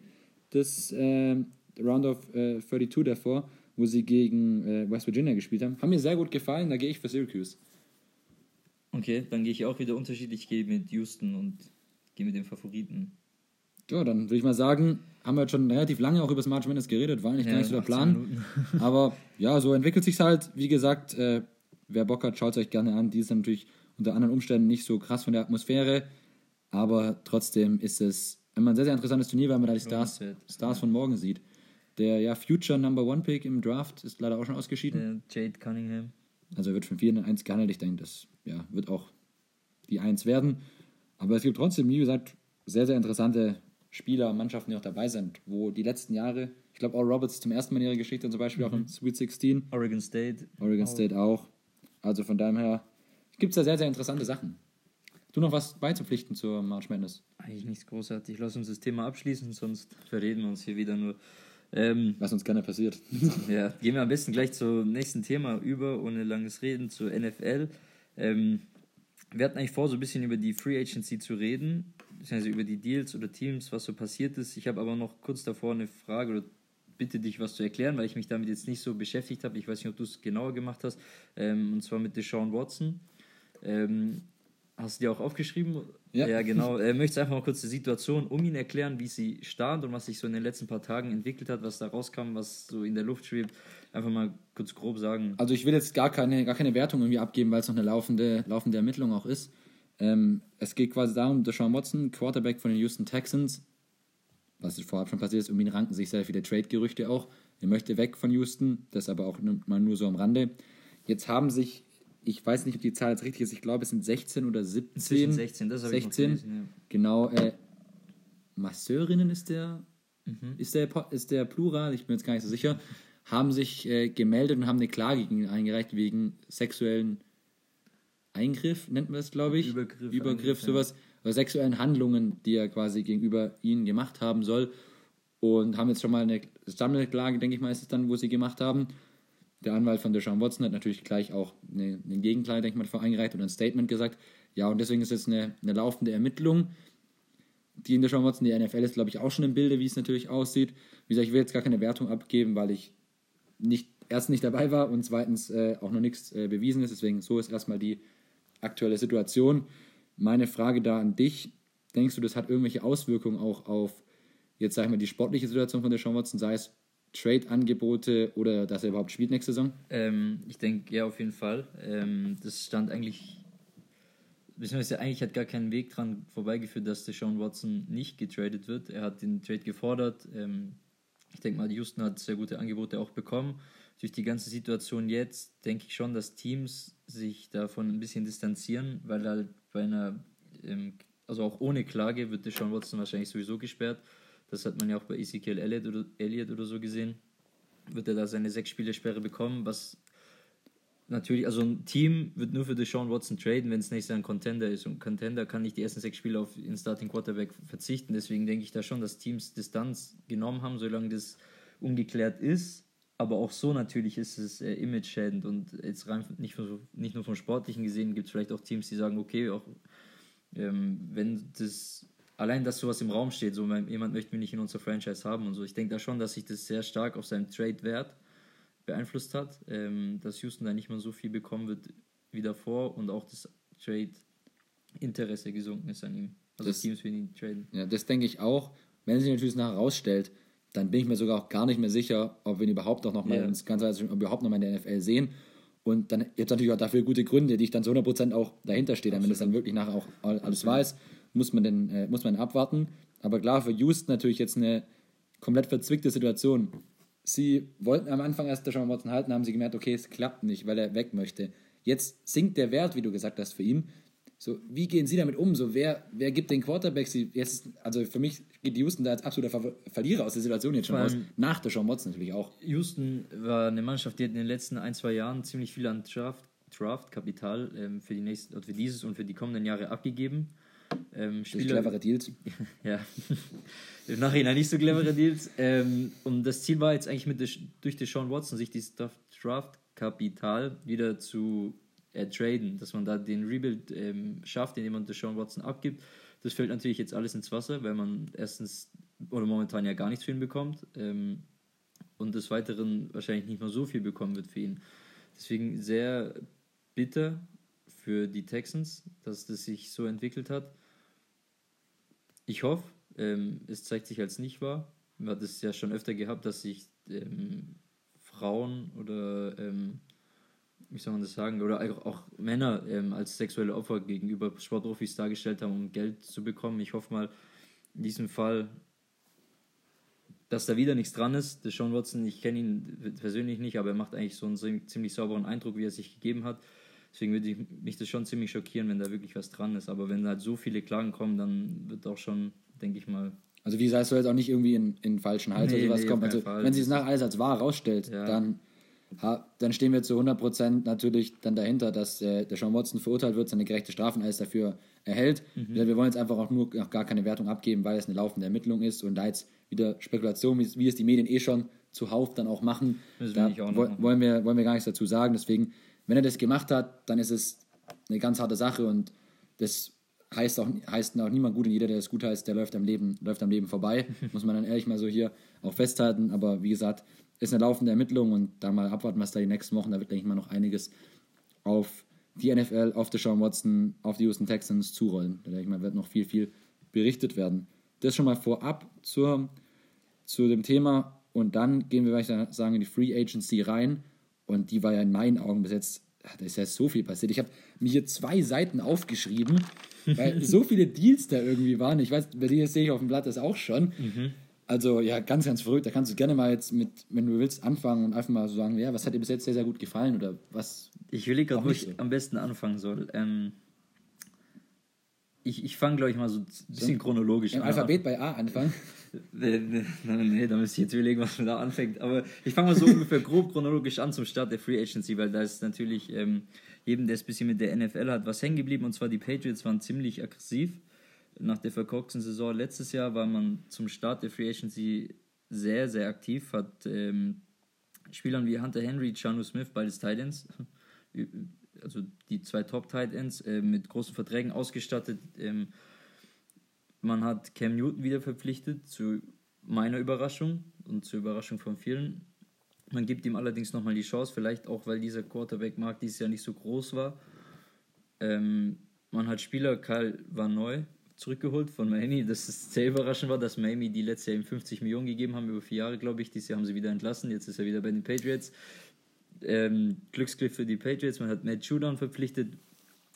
das ähm, Round of äh, 32 davor, wo sie gegen äh, West Virginia gespielt haben. Haben mir sehr gut gefallen, da gehe ich für Syracuse. Okay, dann gehe ich auch wieder unterschiedlich. Ich gehe mit Houston und gehe mit dem Favoriten. Ja, dann würde ich mal sagen, haben wir jetzt schon relativ lange auch über das March Madness geredet, war eigentlich gar Ja, nicht so der 18 Plan. Aber ja, so entwickelt sich halt. Wie gesagt, äh, wer Bock hat, schaut es euch gerne an. Die ist natürlich unter anderen Umständen nicht so krass von der Atmosphäre, aber trotzdem ist es immer ein sehr, sehr interessantes Turnier, weil man da die Stars. Stars von morgen sieht. Der ja Future Number One Pick im Draft ist leider auch schon ausgeschieden. Äh, Jade Cunningham. Also er wird von 4 in 1 gehandelt. Ich denke, das ja, wird auch die 1 werden. Aber es gibt trotzdem, wie gesagt, sehr, sehr interessante Spieler, Mannschaften, die auch dabei sind, wo die letzten Jahre, ich glaube, All Roberts zum ersten Mal in ihrer Geschichte zum Beispiel auch im Sweet 16, Oregon State. Oregon State auch. Also von dahem her gibt es da sehr, sehr interessante Sachen. Du noch was beizupflichten zur March Madness? Eigentlich nichts großartig. Lass uns das Thema abschließen, sonst verreden wir uns hier wieder nur. Ähm, Was uns gerne passiert. ja, gehen wir am besten gleich zum nächsten Thema über, ohne langes Reden, zur NFL. Ähm, wir hatten eigentlich vor, so ein bisschen über die Free Agency zu reden, beziehungsweise über die Deals oder Teams, was so passiert ist. Ich habe aber noch kurz davor eine Frage oder bitte dich was zu erklären, weil ich mich damit jetzt nicht so beschäftigt habe. Ich weiß nicht, ob du es genauer gemacht hast. Ähm, und zwar mit Deshaun Watson. Ähm, hast du dir auch aufgeschrieben? Ja. genau. Er möchte einfach mal kurz die Situation um ihn erklären, wie sie stand und was sich so in den letzten paar Tagen entwickelt hat, was da rauskam, was so in der Luft schwebt. Einfach mal kurz grob sagen. Also ich will jetzt gar keine, gar keine Wertung irgendwie abgeben, weil es noch eine laufende, laufende Ermittlung auch ist. Ähm, es geht quasi darum, Deshaun Watson, Quarterback von den Houston Texans, was vorab schon passiert ist, um ihn ranken sich sehr viele Trade-Gerüchte auch. Er möchte weg von Houston, das aber auch mal nur so am Rande. Jetzt haben sich, ich weiß nicht, ob die Zahl jetzt richtig ist, ich glaube es sind 16 oder 17. Zwischen 16, das habe ich noch 16. gelesen, ja. Genau, äh, Masseurinnen ist der mhm. ist, der, ist der Plural, ich bin jetzt gar nicht so sicher, haben sich äh, gemeldet und haben eine Klage gegen ihn eingereicht wegen sexuellen Eingriff, nennt man das, glaube ich. Übergriff. Übergriff, sowas. Oder sexuellen Handlungen, die er quasi gegenüber ihnen gemacht haben soll. Und haben jetzt schon mal eine Sammelklage, denke ich mal, ist es dann, wo sie gemacht haben. Der Anwalt von Deshaun Watson hat natürlich gleich auch eine, eine Gegenklage, denke ich mal, voreingereicht und ein Statement gesagt. Ja, und deswegen ist es eine, eine laufende Ermittlung, die in Deshaun Watson, die NFL ist, glaube ich, auch schon im Bilde, wie es natürlich aussieht. Wie gesagt, ich will jetzt gar keine Wertung abgeben, weil ich nicht, erstens nicht dabei war und zweitens äh, auch noch nichts äh, bewiesen ist. Deswegen so ist erstmal die aktuelle Situation. Meine Frage da an dich, denkst du, das hat irgendwelche Auswirkungen auch auf, jetzt sag ich mal, die sportliche Situation von der Sean Watson, sei es Trade-Angebote oder dass er überhaupt spielt nächste Saison? Ähm, ich denke, ja, auf jeden Fall. Ähm, das stand eigentlich, beziehungsweise eigentlich hat gar keinen Weg dran vorbeigeführt, dass der Sean Watson nicht getradet wird. Er hat den Trade gefordert. Ähm, ich denke mal, Houston hat sehr gute Angebote auch bekommen. Durch die ganze Situation jetzt denke ich schon, dass Teams sich davon ein bisschen distanzieren, weil halt bei einer, ähm, also auch ohne Klage wird Deshaun Watson wahrscheinlich sowieso gesperrt. Das hat man ja auch bei Ezekiel Elliott oder, Elliott oder so gesehen. Wird er da seine sechs Spiele Sperre bekommen, was natürlich, also ein Team wird nur für Deshaun Watson traden, wenn es nächstes Jahr ein Contender ist. Und Contender kann nicht die ersten sechs Spiele auf den Starting Quarterback verzichten. Deswegen denke ich da schon, dass Teams Distanz genommen haben, solange das ungeklärt ist. Aber auch so natürlich ist es äh, image-schädend. Und jetzt rein nicht, nicht nur vom Sportlichen gesehen, gibt es vielleicht auch Teams, die sagen, okay, auch ähm, wenn das allein, dass sowas im Raum steht, so jemand möchte mich nicht in unserer Franchise haben und so. Ich denke da schon, dass sich das sehr stark auf seinen Trade-Wert beeinflusst hat, ähm, dass Houston da nicht mehr so viel bekommen wird wie davor und auch das Trade-Interesse gesunken ist an ihm. Also das, Teams für ihn traden. Ja, das denke ich auch. Wenn sich natürlich nachher herausstellt, dann bin ich mir sogar auch gar nicht mehr sicher, ob wir ihn überhaupt noch mal, yeah. ins Ganze, überhaupt noch mal in der NFL sehen. Und dann gibt es natürlich auch dafür gute Gründe, die ich dann zu 100% auch dahinter stehe. Wenn das dann wirklich nachher auch alles Absolut. weiß, muss man, denn, äh, muss man abwarten. Aber klar, für Houston natürlich jetzt eine komplett verzwickte Situation. Sie wollten am Anfang erst Deshaun Watson halten, haben sie gemerkt, okay, es klappt nicht, weil er weg möchte. Jetzt sinkt der Wert, wie du gesagt hast, für ihn. So, wie gehen Sie damit um? So, wer, wer gibt den Quarterback? Sie, jetzt, also für mich geht Houston da als absoluter Ver Verlierer aus der Situation jetzt schon raus. Nach der Sean Watson natürlich auch. Houston war eine Mannschaft, die hat in den letzten ein, zwei Jahren ziemlich viel an Draft, Draft-Kapital ähm, für, die nächsten, für dieses und für die kommenden Jahre abgegeben. Ähm, Spieler, clevere Deals. ja, im Nachhinein nicht so clevere Deals. Ähm, und das Ziel war jetzt eigentlich mit der, durch Sean Watson, sich dieses Draft-Kapital wieder zu äh, traden, dass man da den Rebuild ähm, schafft, indem man Sean Watson abgibt. Das fällt natürlich jetzt alles ins Wasser, weil man erstens oder momentan ja gar nichts für ihn bekommt ähm, und des Weiteren wahrscheinlich nicht mehr so viel bekommen wird für ihn. Deswegen sehr bitter für die Texans, dass das sich so entwickelt hat. Ich hoffe, ähm, es zeigt sich als nicht wahr. Man hat es ja schon öfter gehabt, dass sich ähm, Frauen oder ähm, wie soll man das sagen, oder auch, Männer ähm, als sexuelle Opfer gegenüber Sportprofis dargestellt haben, um Geld zu bekommen. Ich hoffe mal in diesem Fall, dass da wieder nichts dran ist. Der Sean Watson, ich kenne ihn persönlich nicht, aber er macht eigentlich so einen ziemlich sauberen Eindruck, wie er sich gegeben hat. Deswegen würde ich mich das schon ziemlich schockieren, wenn da wirklich was dran ist. Aber wenn halt so viele Klagen kommen, dann wird auch schon, denke ich mal. Also wie gesagt, soll jetzt auch nicht irgendwie in, in falschen Hals nee, oder sowas nee, kommen. Also wenn sie es nach alles als wahr rausstellt, ja. dann, ha, dann stehen wir zu 100% natürlich dann dahinter, dass äh, der Sean Watson verurteilt wird, seine gerechte Strafe und alles dafür erhält. Mhm. Wir wollen jetzt einfach auch nur noch gar keine Wertung abgeben, weil es eine laufende Ermittlung ist und da jetzt wieder Spekulation, wie, wie es die Medien eh schon zuhauf dann auch machen, da wollen, wir, wollen wir gar nichts dazu sagen. Deswegen wenn er das gemacht hat, dann ist es eine ganz harte Sache und das heißt auch, heißt auch niemand gut und jeder, der das gut heißt, der läuft am Leben, läuft am Leben vorbei. Muss man dann ehrlich mal so hier auch festhalten. Aber wie gesagt, ist eine laufende Ermittlung und da mal abwarten, was da die nächsten Wochen, da wird, denke ich mal, noch einiges auf die NFL, auf Deshaun Watson, auf die Houston Texans zurollen. Da denke ich mal, wird noch viel, viel berichtet werden. Das schon mal vorab zur, zu dem Thema und dann gehen wir, würde ich sagen, in die Free Agency rein. Und die war ja in meinen Augen bis jetzt, da ist ja so viel passiert. Ich habe mir hier zwei Seiten aufgeschrieben, weil so viele Deals da irgendwie waren. Ich weiß, bei dir sehe ich auf dem Blatt das auch schon. Mhm. Also ja, ganz, ganz verrückt. Da kannst du gerne mal jetzt mit, wenn du willst, anfangen und einfach mal so sagen, ja, was hat dir bis jetzt sehr, sehr gut gefallen oder was. Ich will gerade, wo ich am besten anfangen soll. Ähm, ich, ich fange, glaube ich, mal so ein bisschen chronologisch Im an. Alphabet bei A anfangen. Nee, nee, nee, da müsste ich jetzt überlegen, was man da anfängt. Aber ich fange mal so ungefähr grob chronologisch an zum Start der Free Agency, weil da ist natürlich ähm, jedem, der es ein bisschen mit der NFL hat, was hängen geblieben. Und zwar die Patriots waren ziemlich aggressiv. Nach der verkorksten Saison letztes Jahr war man zum Start der Free Agency sehr, sehr aktiv. Hat ähm, Spielern wie Hunter Henry, Chanu Smith, beides Titans, also die zwei Top-Titans, äh, mit großen Verträgen ausgestattet. Ähm, man hat Cam Newton wieder verpflichtet, zu meiner Überraschung und zur Überraschung von vielen. Man gibt ihm allerdings nochmal die Chance, vielleicht auch, weil dieser Quarterback-Markt dieses Jahr nicht so groß war. Ähm, man hat Spieler, Kyle war neu, zurückgeholt von Miami. Das ist sehr überraschend war, dass Miami die letzte Jahr ihm 50 Millionen gegeben haben, über vier Jahre, glaube ich. Dieses Jahr haben sie wieder entlassen. Jetzt ist er wieder bei den Patriots. Ähm, Glücksgriff für die Patriots. Man hat Matt Judon verpflichtet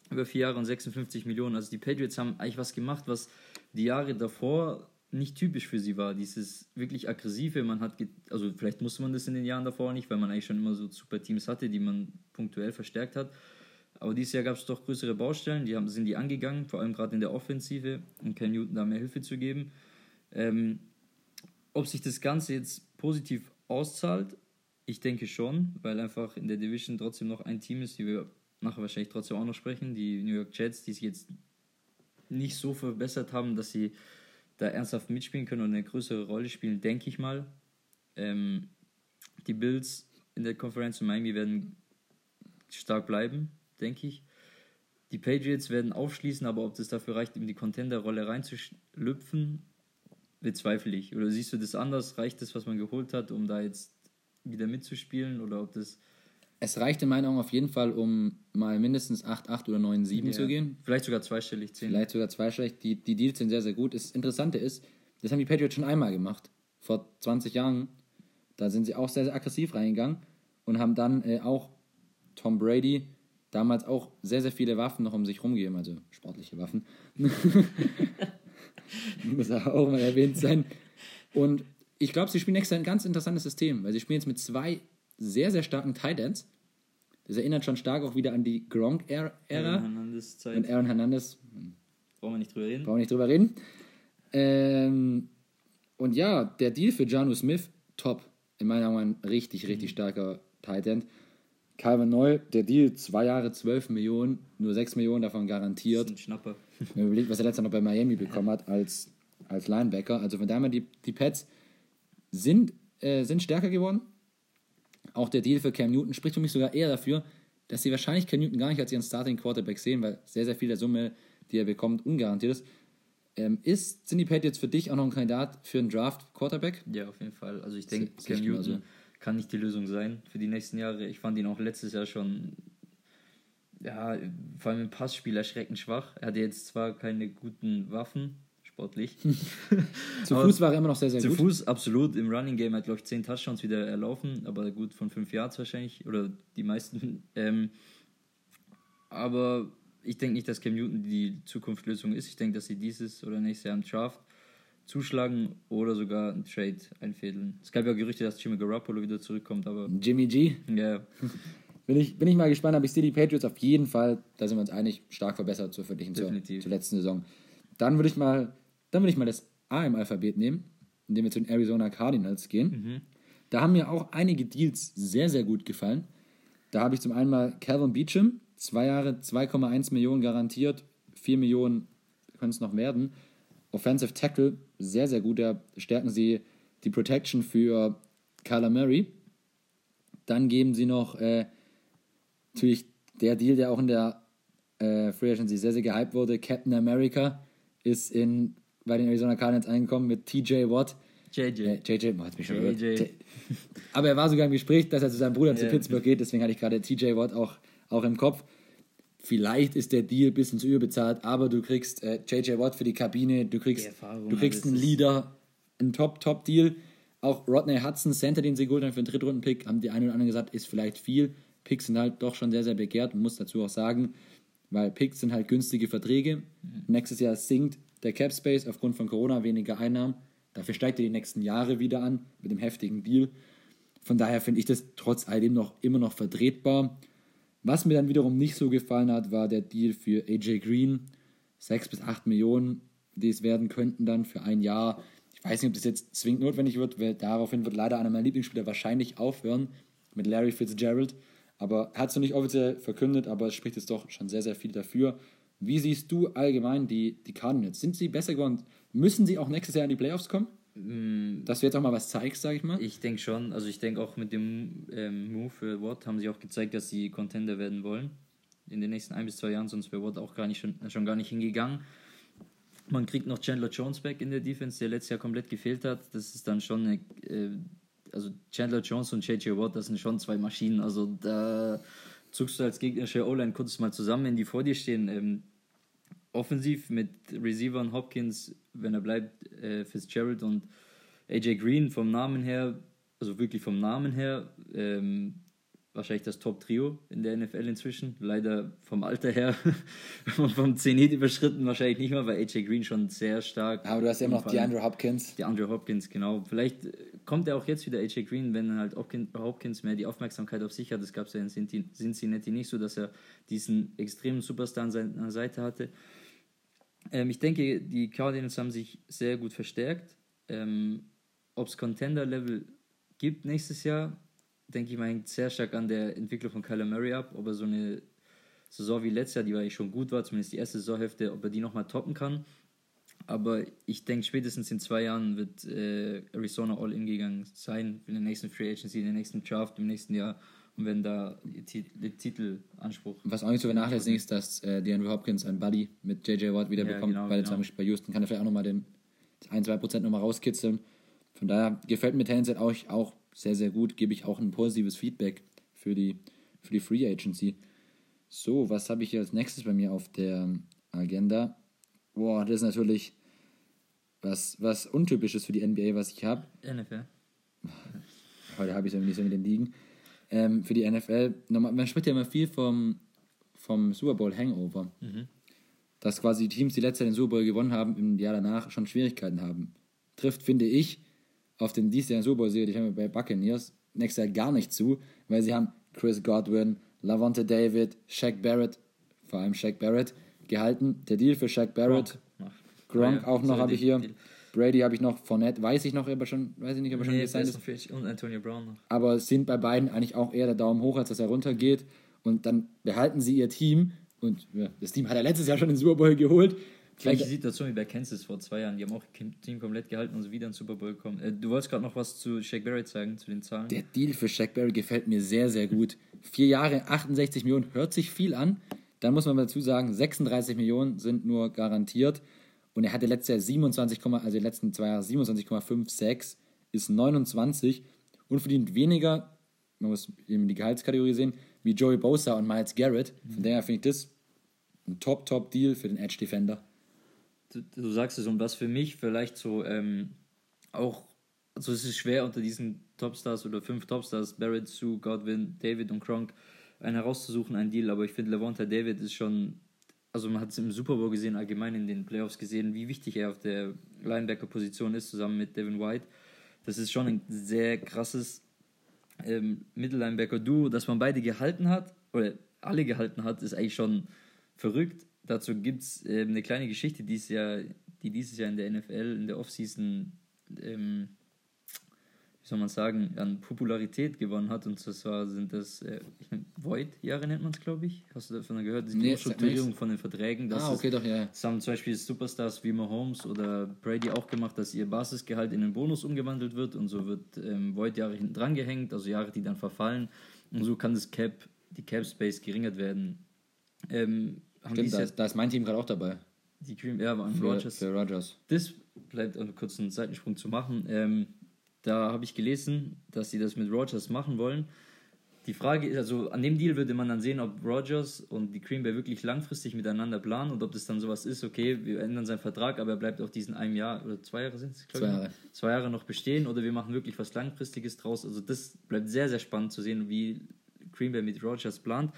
über vier Jahre und 56 Millionen. Also die Patriots haben eigentlich was gemacht, was die Jahre davor nicht typisch für sie war. Dieses wirklich aggressive, man hat, also vielleicht musste man das in den Jahren davor nicht, weil man eigentlich schon immer so super Teams hatte, die man punktuell verstärkt hat. Aber dieses Jahr gab es doch größere Baustellen, die haben, sind die angegangen, vor allem gerade in der Offensive, um Ken Newton da mehr Hilfe zu geben. Ähm, ob sich das Ganze jetzt positiv auszahlt, ich denke schon, weil einfach in der Division trotzdem noch ein Team ist, die wir nachher wahrscheinlich trotzdem auch noch sprechen, die New York Jets, die sich jetzt nicht so verbessert haben, dass sie da ernsthaft mitspielen können und eine größere Rolle spielen, denke ich mal. Ähm, die Bills in der Konferenz in Miami werden stark bleiben, denke ich. Die Patriots werden aufschließen, aber ob das dafür reicht, in die Contender-Rolle reinzuschlüpfen, bezweifle ich. Oder siehst du das anders? Reicht das, was man geholt hat, um da jetzt wieder mitzuspielen? Oder ob das. Es reicht in meinen Augen auf jeden Fall, um mal mindestens 8-8 oder 9-7 Ja. zu gehen. Vielleicht sogar zweistellig 10. Vielleicht sogar zweistellig. Die, die Deals sind sehr, sehr gut. Das Interessante ist, das haben die Patriots schon einmal gemacht. Vor 20 Jahren. Da sind sie auch sehr, sehr aggressiv reingegangen und haben dann äh, auch Tom Brady damals auch sehr, sehr viele Waffen noch um sich rumgegeben, also sportliche Waffen. Muss auch mal erwähnt sein. Und ich glaube, sie spielen extra ein ganz interessantes System, weil sie spielen jetzt mit zwei sehr, sehr starken Tight Ends. Das erinnert schon stark auch wieder an die Gronk-Ära. Hernandez Zeit. Und Aaron Hernandez, Brauchen wir nicht drüber reden. brauchen wir nicht drüber reden. Ähm, und ja, der Deal für Janu Smith, top. In meiner Meinung ein richtig, richtig starker Tight End. Calvin Neu, der Deal, zwei Jahre, 12 Millionen, nur 6 Millionen davon Das garantiert. ist ein Schnapper. Wenn man überlegt, was er letztes Jahr noch bei Miami bekommen hat als, als Linebacker. Also von daher, die, die Pets sind, äh, sind stärker geworden. Auch der Deal für Cam Newton spricht für mich sogar eher dafür, dass sie wahrscheinlich Cam Newton gar nicht als ihren Starting Quarterback sehen, weil sehr, sehr viel der Summe, die er bekommt, ungarantiert ist. Ähm, ist sind die Patriots für dich auch noch ein Kandidat für einen Draft Quarterback? Ja, auf jeden Fall. Also ich denke, Cam Newton genauso. kann nicht die Lösung sein für die nächsten Jahre. Ich fand ihn auch letztes Jahr schon, ja, vor allem im Passspiel erschreckend schwach. Er hatte jetzt zwar keine guten Waffen, sportlich. Zu Fuß war er immer noch sehr, sehr Zu gut. Fuß, absolut. Im Running Game hat, glaube ich, 10 Touchdowns wieder erlaufen, aber gut von 5 Yards wahrscheinlich, oder die meisten. Ähm, aber ich denke nicht, dass Cam Newton die Zukunftslösung ist. Ich denke, dass sie dieses oder nächstes Jahr im Draft zuschlagen oder sogar einen Trade einfädeln. Es gab ja Gerüchte, dass Jimmy Garoppolo wieder zurückkommt, aber Jimmy G. ja, Bin ich, bin ich mal gespannt, aber ich sehe die Patriots auf jeden Fall, da sind wir uns einig, stark verbessert zur zur, zur letzten Saison. Dann würde ich mal, dann würde ich mal das A im Alphabet nehmen, indem wir zu den Arizona Cardinals gehen. Da haben mir auch einige Deals sehr, sehr gut gefallen. Da habe ich zum einen mal Calvin Beecham, zwei Jahre 2,1 Millionen garantiert, 4 Millionen können es noch werden. Offensive Tackle, sehr, sehr gut. Da stärken sie die Protection für Kyler Murray. Dann geben sie noch äh, natürlich der Deal, der auch in der äh, Free Agency sehr, sehr gehypt wurde. Captain America ist in, bei den Arizona Cardinals eingekommen mit TJ Watt. JJ. JJ, oh, jetzt bin ich schon JJ. Aber er war sogar im Gespräch, dass er zu seinem Bruder zu Ja. Pittsburgh geht, deswegen hatte ich gerade TJ Watt auch, auch im Kopf. Vielleicht ist der Deal ein bisschen zu überbezahlt, aber du kriegst äh, JJ Watt für die Kabine, du kriegst, du kriegst einen Leader, einen Top-Top-Deal. Auch Rodney Hudson, Center, den sie geholt haben für einen Drittrunden-Pick, haben die einen oder anderen gesagt, ist vielleicht viel. Picks sind halt doch schon sehr, sehr begehrt und muss dazu auch sagen, weil Picks sind halt günstige Verträge. Nächstes Jahr sinkt der Cap Space aufgrund von Corona weniger Einnahmen. Dafür steigt er die nächsten Jahre wieder an mit dem heftigen Deal. Von daher finde ich das trotz alledem noch immer noch vertretbar. Was mir dann wiederum nicht so gefallen hat, war der Deal für AJ Green. sechs bis acht Millionen, die es werden könnten dann für ein Jahr. Ich weiß nicht, ob das jetzt zwingend notwendig wird, weil daraufhin wird leider einer meiner Lieblingsspieler wahrscheinlich aufhören mit Larry Fitzgerald. Aber er hat es noch nicht offiziell verkündet, aber es spricht jetzt doch schon sehr, sehr viel dafür. Wie siehst du allgemein die, die Cardinals? Sind sie besser geworden? Müssen sie auch nächstes Jahr in die Playoffs kommen? Mm, Dass du jetzt auch mal was zeigst, sag ich mal. Ich denke schon, also ich denke auch mit dem ähm, Move für Watt haben sie auch gezeigt, dass sie Contender werden wollen in den nächsten ein bis zwei Jahren, sonst wäre Watt auch gar nicht schon, schon gar nicht hingegangen. Man kriegt noch Chandler Jones back in der Defense, der letztes Jahr komplett gefehlt hat. Das ist dann schon eine, äh, also Chandler Jones und JJ Watt, das sind schon zwei Maschinen. Also da zuckst du als gegnerische O-Line kurz mal zusammen, wenn die vor dir stehen. Ähm, offensiv mit Receiver und Hopkins, wenn er bleibt, äh, Fitzgerald und AJ Green vom Namen her, also wirklich vom Namen her, ähm, wahrscheinlich das Top-Trio in der NFL inzwischen. Leider vom Alter her vom Zenit überschritten, wahrscheinlich nicht mal, weil AJ Green schon sehr stark. Aber du hast ja immer noch DeAndre Hopkins. DeAndre Hopkins, genau. Vielleicht kommt er auch jetzt wieder AJ Green, wenn halt Hopkins mehr die Aufmerksamkeit auf sich hat. Das gab es ja in Cincinnati nicht so, dass er diesen extremen Superstar an seiner Seite hatte. Ähm, ich denke, die Cardinals haben sich sehr gut verstärkt. Ähm, Ob es Contender-Level gibt nächstes Jahr, denke ich mal, hängt sehr stark an der Entwicklung von Kyler Murray ab. Ob er so eine Saison wie letztes Jahr, die war eigentlich schon gut war, zumindest die erste Saisonhälfte, ob er die nochmal toppen kann. Aber ich denke, spätestens in zwei Jahren wird äh, Arizona All-In gegangen sein, in der nächsten Free Agency, in der nächsten Draft, im nächsten Jahr und werden da den Titelanspruch. Was auch nicht so vernachlässigen ist, dass äh, DeAndre Hopkins ein Buddy mit JJ Watt wieder Ja, bekommt, genau, weil er genau. zusammen spielt bei Houston kann er vielleicht auch nochmal den 1-2% nochmal rauskitzeln. Von daher gefällt mir tendenziell auch, auch sehr, sehr gut. Gebe ich auch ein positives Feedback für die, für die Free Agency. So, was habe ich hier als nächstes bei mir auf der Agenda? Boah, das ist natürlich was, was Untypisches für die NBA, was ich habe. NFL. Heute habe ich es irgendwie nicht so mit den Ligen. Ähm, für die NFL, normal- man spricht ja immer viel vom, vom Super Bowl Hangover. Dass quasi die Teams, die letztes Jahr den Super Bowl gewonnen haben, im Jahr danach schon Schwierigkeiten haben. Trifft, finde ich, auf den diesjährigen Super Bowl-Sieger, die haben wir bei Buccaneers, nächstes Jahr gar nicht zu, weil sie haben Chris Godwin, Lavonte David, Shaq Barrett, vor allem Shaq Barrett, gehalten. Der Deal für Shaq Barrett, Gronk. Gronk Ja, auch noch habe ich hier. die- Brady habe ich noch, Fournette weiß ich noch, aber schon, weiß ich nicht, ob er schon Nee, gesigned ist. und Antonio Brown noch. aber es sind bei beiden eigentlich auch eher der Daumen hoch, als dass er runtergeht. Und dann behalten sie ihr Team. Und ja, das Team hat er letztes Jahr schon den Super Bowl geholt. Gleiche Situation wie bei Kansas vor zwei Jahren. Die haben auch Team komplett gehalten und so wieder ins Super Bowl gekommen. Äh, du wolltest gerade noch was zu Shaq Barrett sagen, zu den Zahlen? der Deal für Shaq Barrett gefällt mir sehr, sehr gut. Vier Jahre, 68 Millionen, hört sich viel an. Dann muss man dazu sagen, 36 Millionen sind nur garantiert. Und er hatte letztes Jahr 27, also die letzten zwei Jahre 27,56, ist 29 und verdient weniger, man muss eben die Gehaltskategorie sehen, wie Joey Bosa und Miles Garrett. Von daher finde ich das ein Top-Top-Deal für den Edge-Defender. du, du sagst es und was für mich vielleicht so ähm, auch, also es ist schwer unter diesen Topstars oder fünf Topstars, Barrett, Sue, Godwin, David und Kronk, einen herauszusuchen, einen Deal, aber ich finde Levonta David ist schon, also man hat es im Super Bowl gesehen, allgemein in den Playoffs gesehen, wie wichtig er auf der Linebacker-Position ist, zusammen mit Devin White. Das ist schon ein sehr krasses ähm, Mittellinebacker-Duo, dass man beide gehalten hat, oder alle gehalten hat, ist eigentlich schon verrückt. Dazu gibt es ähm, eine kleine Geschichte, die, ist ja, die dieses Jahr in der NFL, in der Offseason, ähm, soll man sagen, an Popularität gewonnen hat. Und zwar sind das äh, ich Void-Jahre, nennt man es, glaube ich. Hast du davon gehört? Die Nee, Umstrukturierung von den Verträgen. Das ah, ist- okay, doch, ja. das haben zum Beispiel Superstars wie Mahomes oder Brady auch gemacht, dass ihr Basisgehalt in den Bonus umgewandelt wird und so wird ähm, Void-Jahre hinten dran gehängt, also Jahre, die dann verfallen. Und so kann das Cap, die Cap-Space geringert werden. Ähm, Stimmt, da ist, da ist mein Team gerade auch dabei. die Cream Air waren Rogers. für Rogers. Das bleibt um kurz einen Seitensprung zu machen. Ähm, da habe ich gelesen, dass sie das mit Rogers machen wollen. Die Frage ist, also an dem Deal würde man dann sehen, ob Rogers und die Green Bay wirklich langfristig miteinander planen und ob das dann sowas ist, okay, wir ändern seinen Vertrag, aber er bleibt auf diesen einem Jahr oder zwei Jahre sind es, glaube Zwei ich, Jahre. zwei Jahre noch bestehen oder wir machen wirklich was Langfristiges draus. Also das bleibt sehr, sehr spannend zu sehen, wie Green Bay mit Rogers plant.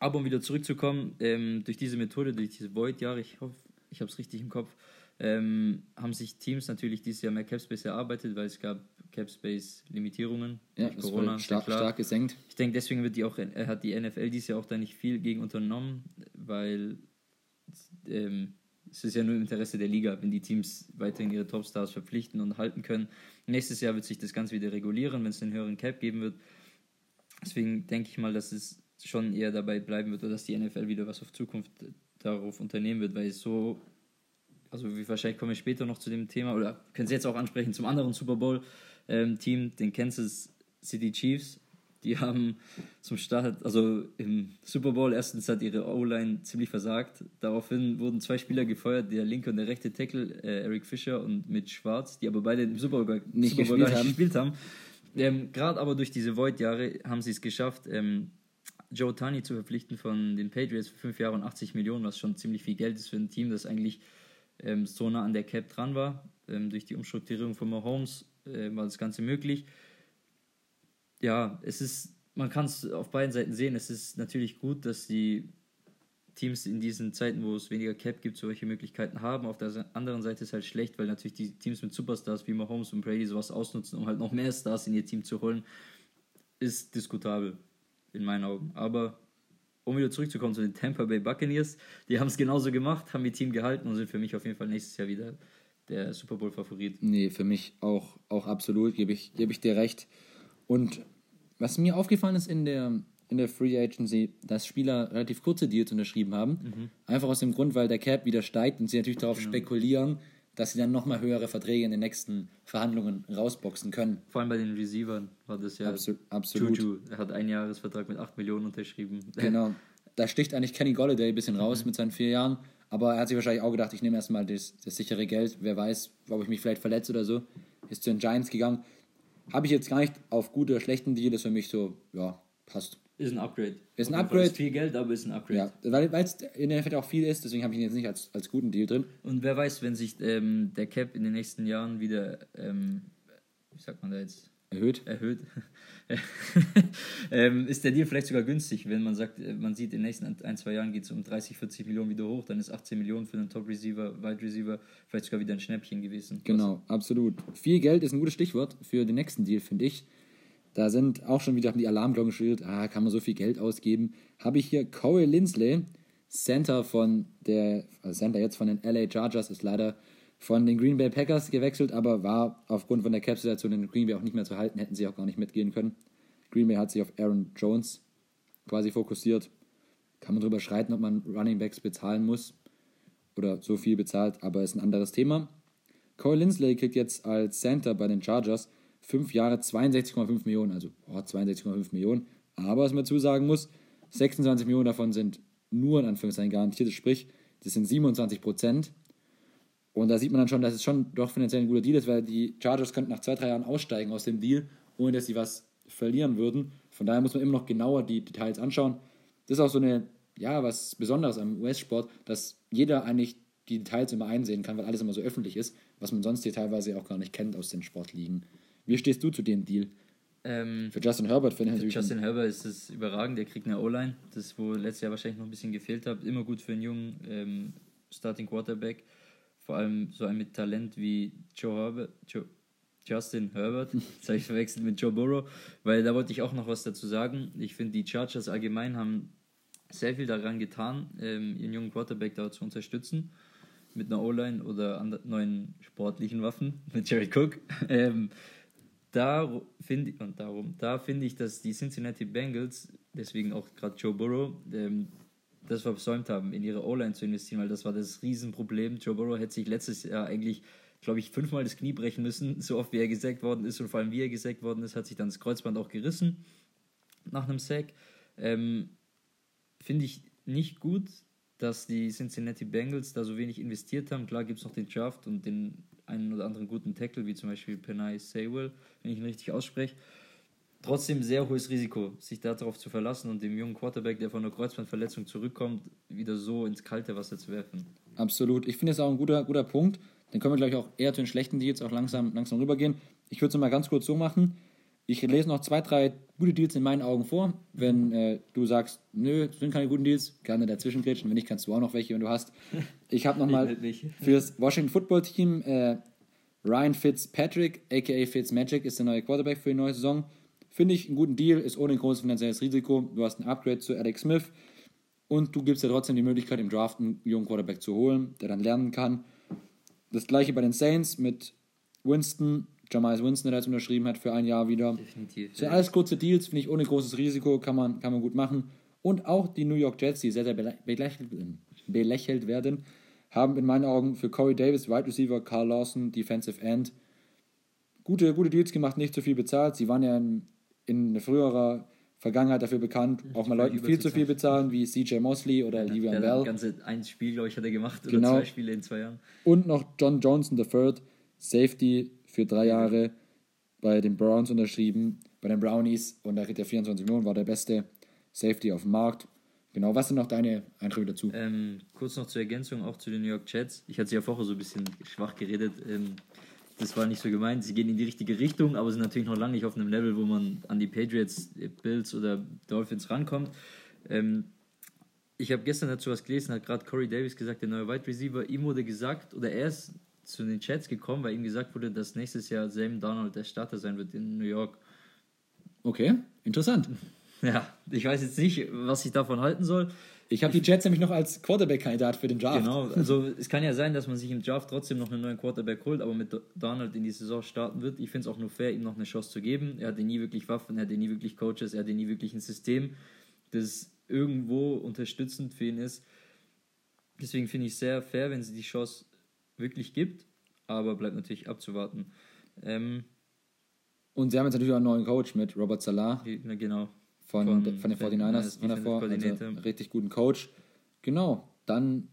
Aber um wieder zurückzukommen, ähm, durch diese Methode, durch diese Void-Jahre, ich hoffe, ich habe es richtig im Kopf, ähm, haben sich Teams natürlich dieses Jahr mehr Capspace erarbeitet, weil es gab Capspace-Limitierungen Ja, durch Corona. stark, stark gesenkt. Ich denke, deswegen wird die auch, er hat die NFL dieses Jahr auch da nicht viel gegen unternommen, weil ähm, es ist ja nur im Interesse der Liga, wenn die Teams weiterhin ihre Topstars verpflichten und halten können. Nächstes Jahr wird sich das Ganze wieder regulieren, wenn es einen höheren Cap geben wird. Deswegen denke ich mal, dass es schon eher dabei bleiben wird oder dass die NFL wieder was auf Zukunft darauf unternehmen wird, weil es so, also wie wahrscheinlich kommen wir später noch zu dem Thema oder können Sie jetzt auch ansprechen zum anderen Super Bowl-Team, ähm, den Kansas City Chiefs. Die haben zum Start, also im Super Bowl, erstens hat ihre O-Line ziemlich versagt. Daraufhin wurden zwei Spieler gefeuert, der linke und der rechte Tackle, äh, Eric Fischer und Mitch Schwarz, die aber beide im Super Bowl nicht, Super Bowl gespielt, haben. gespielt haben. Ähm, Gerade aber durch diese Void-Jahre haben sie es geschafft, ähm, Joe Tani zu verpflichten von den Patriots für fünf Jahre und 80 Millionen, was schon ziemlich viel Geld ist für ein Team, das eigentlich ähm, so nah an der Cap dran war. Ähm, durch die Umstrukturierung von Mahomes äh, war das Ganze möglich ja, es ist, man kann es auf beiden Seiten sehen. Es ist natürlich gut, dass die Teams in diesen Zeiten, wo es weniger Cap gibt, solche Möglichkeiten haben. Auf der anderen Seite ist es halt schlecht, weil natürlich die Teams mit Superstars wie Mahomes und Brady sowas ausnutzen, um halt noch mehr Stars in ihr Team zu holen, ist diskutabel in meinen Augen. Aber um wieder zurückzukommen zu den Tampa Bay Buccaneers, die haben es genauso gemacht, haben ihr Team gehalten und sind für mich auf jeden Fall nächstes Jahr wieder der Super Bowl-Favorit. Nee, für mich auch, auch absolut, gebe ich, gebe ich dir recht. Und was mir aufgefallen ist in der, in der Free Agency, dass Spieler relativ kurze Deals unterschrieben haben. Mhm. Einfach aus dem Grund, weil der Cap wieder steigt und sie natürlich darauf genau. spekulieren, dass sie dann nochmal höhere Verträge in den nächsten Verhandlungen rausboxen können. Vor allem bei den Receivern war das ja Absol absolut. Juju. Er hat einen Jahresvertrag mit 8 Millionen unterschrieben. Genau. Da sticht eigentlich Kenny Golladay ein bisschen raus mhm. mit seinen vier Jahren. Aber er hat sich wahrscheinlich auch gedacht, ich nehme erstmal das, das sichere Geld. Wer weiß, ob ich mich vielleicht verletze oder so. Ist zu den Giants gegangen. Habe ich jetzt gar nicht auf gute oder schlechten Deal, ist für mich so, ja, passt. Ist ein Upgrade. Ist ein Upgrade. Ist viel Geld, aber ist ein Upgrade. Ja, weil es in der Effekt auch viel ist, deswegen habe ich ihn jetzt nicht als, als guten Deal drin. Und wer weiß, wenn sich ähm, der Cap in den nächsten Jahren wieder, ähm, wie sagt man da jetzt? Erhöht. Erhöht. ähm, ist der Deal vielleicht sogar günstig, wenn man sagt, äh, man sieht, in den nächsten ein, zwei Jahren geht es um 30, 40 Millionen wieder hoch, dann ist 18 Millionen für einen Top-Receiver, Wide Receiver vielleicht sogar wieder ein Schnäppchen gewesen. Genau, Was? absolut. Viel Geld ist ein gutes Stichwort für den nächsten Deal, finde ich. Da sind auch schon wieder die Alarmglocken geschildert, ah, kann man so viel Geld ausgeben. Habe ich hier Corey Lindsley, Center von der, also Center jetzt von den LA Chargers, ist leider von den Green Bay Packers gewechselt, aber war aufgrund von der Cap-Situation in Green Bay auch nicht mehr zu halten, hätten sie auch gar nicht mitgehen können. Green Bay hat sich auf Aaron Jones quasi fokussiert. Kann man darüber schreiten, ob man Running Backs bezahlen muss oder so viel bezahlt, aber ist ein anderes Thema. Cole Lindsley kriegt jetzt als Center bei den Chargers fünf Jahre 62,5 Millionen, also oh, 62,5 Millionen. Aber was man dazu sagen muss, 26 Millionen davon sind nur in Anführungszeichen garantiert, sprich, das sind 27 Prozent. Und da sieht man dann schon, dass es schon doch finanziell ein guter Deal ist, weil die Chargers könnten nach zwei, drei Jahren aussteigen aus dem Deal, ohne dass sie was verlieren würden. Von daher muss man immer noch genauer die Details anschauen. Das ist auch so eine, ja, was Besonderes am US-Sport, dass jeder eigentlich die Details immer einsehen kann, weil alles immer so öffentlich ist, was man sonst hier teilweise auch gar nicht kennt aus den Sportligen. Wie stehst du zu dem Deal? Ähm, für Justin Herbert finde ich natürlich. Für Justin Herbert ist es überragend, der kriegt eine O-Line, das wo letztes Jahr wahrscheinlich noch ein bisschen gefehlt hat. Immer gut für einen jungen ähm, Starting Quarterback vor allem so ein mit Talent wie Joe Herbert, Joe, Justin Herbert, das habe ich verwechselt mit Joe Burrow, weil da wollte ich auch noch was dazu sagen. Ich finde, die Chargers allgemein haben sehr viel daran getan, ähm, ihren jungen Quarterback da zu unterstützen mit einer O-Line oder neuen sportlichen Waffen mit Jared Cook. Ähm, da finde und darum, da finde ich, dass die Cincinnati Bengals, deswegen auch gerade Joe Burrow, ähm, das versäumt haben, in ihre O-Line zu investieren, weil das war das Riesenproblem. Joe Burrow hätte sich letztes Jahr eigentlich, glaube ich, fünfmal das Knie brechen müssen, so oft wie er gesackt worden ist und vor allem wie er gesackt worden ist, hat sich dann das Kreuzband auch gerissen nach einem Sack. Ähm, Finde ich nicht gut, dass die Cincinnati Bengals da so wenig investiert haben. Klar gibt es noch den Draft und den einen oder anderen guten Tackle, wie zum Beispiel Penay Saywell, wenn ich ihn richtig ausspreche trotzdem sehr hohes Risiko, sich darauf zu verlassen und dem jungen Quarterback, der von einer Kreuzbandverletzung zurückkommt, wieder so ins kalte Wasser zu werfen. Absolut. Ich finde es auch ein guter, guter Punkt. Dann können wir gleich auch eher zu den schlechten Deals auch langsam, langsam rübergehen. Ich würde es mal ganz kurz so machen. Ich lese noch zwei, drei gute Deals in meinen Augen vor. Wenn äh, du sagst, nö, das sind keine guten Deals, gerne dazwischen grätschen. Wenn nicht, kannst du auch noch welche, wenn du hast. Ich habe nochmal fürs Washington Football Team äh, Ryan Fitzpatrick, aka Fitzmagic, ist der neue Quarterback für die neue Saison. Finde ich einen guten Deal, ist ohne großes finanzielles Risiko. Du hast ein Upgrade zu Alex Smith. und du gibst ja trotzdem die Möglichkeit, im Draft einen jungen Quarterback zu holen, der dann lernen kann. Das gleiche bei den Saints mit Winston, Jamais Winston, der jetzt unterschrieben hat für ein Jahr wieder. Definitiv. Das sind alles kurze Deals, finde ich ohne großes Risiko, kann man, kann man gut machen. Und auch die New York Jets, die sehr, sehr belächelt, belächelt werden, haben in meinen Augen für Corey Davis, Wide Receiver, Carl Lawson, Defensive End, gute, gute Deals gemacht, nicht zu viel bezahlt. Sie waren ja in, in früherer Vergangenheit dafür bekannt, auch mal Leuten viel zu viel bezahlen, wie CJ Mosley oder Ja, Livian der Bell. ganze ein Spiel, glaube ich, hat er gemacht. Genau. Oder zwei Spiele in zwei Jahren. Und noch John Johnson III, Safety für drei Jahre bei den Browns unterschrieben, bei den Brownies und da kriegt er 24 Millionen, war der beste Safety auf dem Markt. Genau, was sind noch deine Eindrücke dazu? Ähm, kurz noch zur Ergänzung auch zu den New York Jets. Ich hatte sie ja vorher so ein bisschen schwach geredet. Ähm, das war nicht so gemeint. Sie gehen in die richtige Richtung, aber sind natürlich noch lange nicht auf einem Level, wo man an die Patriots, äh, Bills oder Dolphins rankommt. Ähm, ich habe gestern dazu was gelesen, hat gerade Corey Davis gesagt, der neue Wide Receiver, ihm wurde gesagt, oder er ist zu den Jets gekommen, weil ihm gesagt wurde, dass nächstes Jahr Sam Donald der Starter sein wird in New York. Okay, interessant. Ja, ich weiß jetzt nicht, was ich davon halten soll. Ich habe die Jets nämlich noch als Quarterback-Kandidat für den Draft. Genau, also es kann ja sein, dass man sich im Draft trotzdem noch einen neuen Quarterback holt, aber mit Donald in die Saison starten wird. Ich finde es auch nur fair, ihm noch eine Chance zu geben. Er hatte nie wirklich Waffen, er hatte nie wirklich Coaches, er hatte nie wirklich ein System, das irgendwo unterstützend für ihn ist. Deswegen finde ich es sehr fair, wenn sie die Chance wirklich gibt, aber bleibt natürlich abzuwarten. Ähm, Und sie haben jetzt natürlich auch einen neuen Coach mit Robert Salah die- na genau. von, Von- de- von den von- 49ers als von davor. Also richtig guten Coach. Genau, dann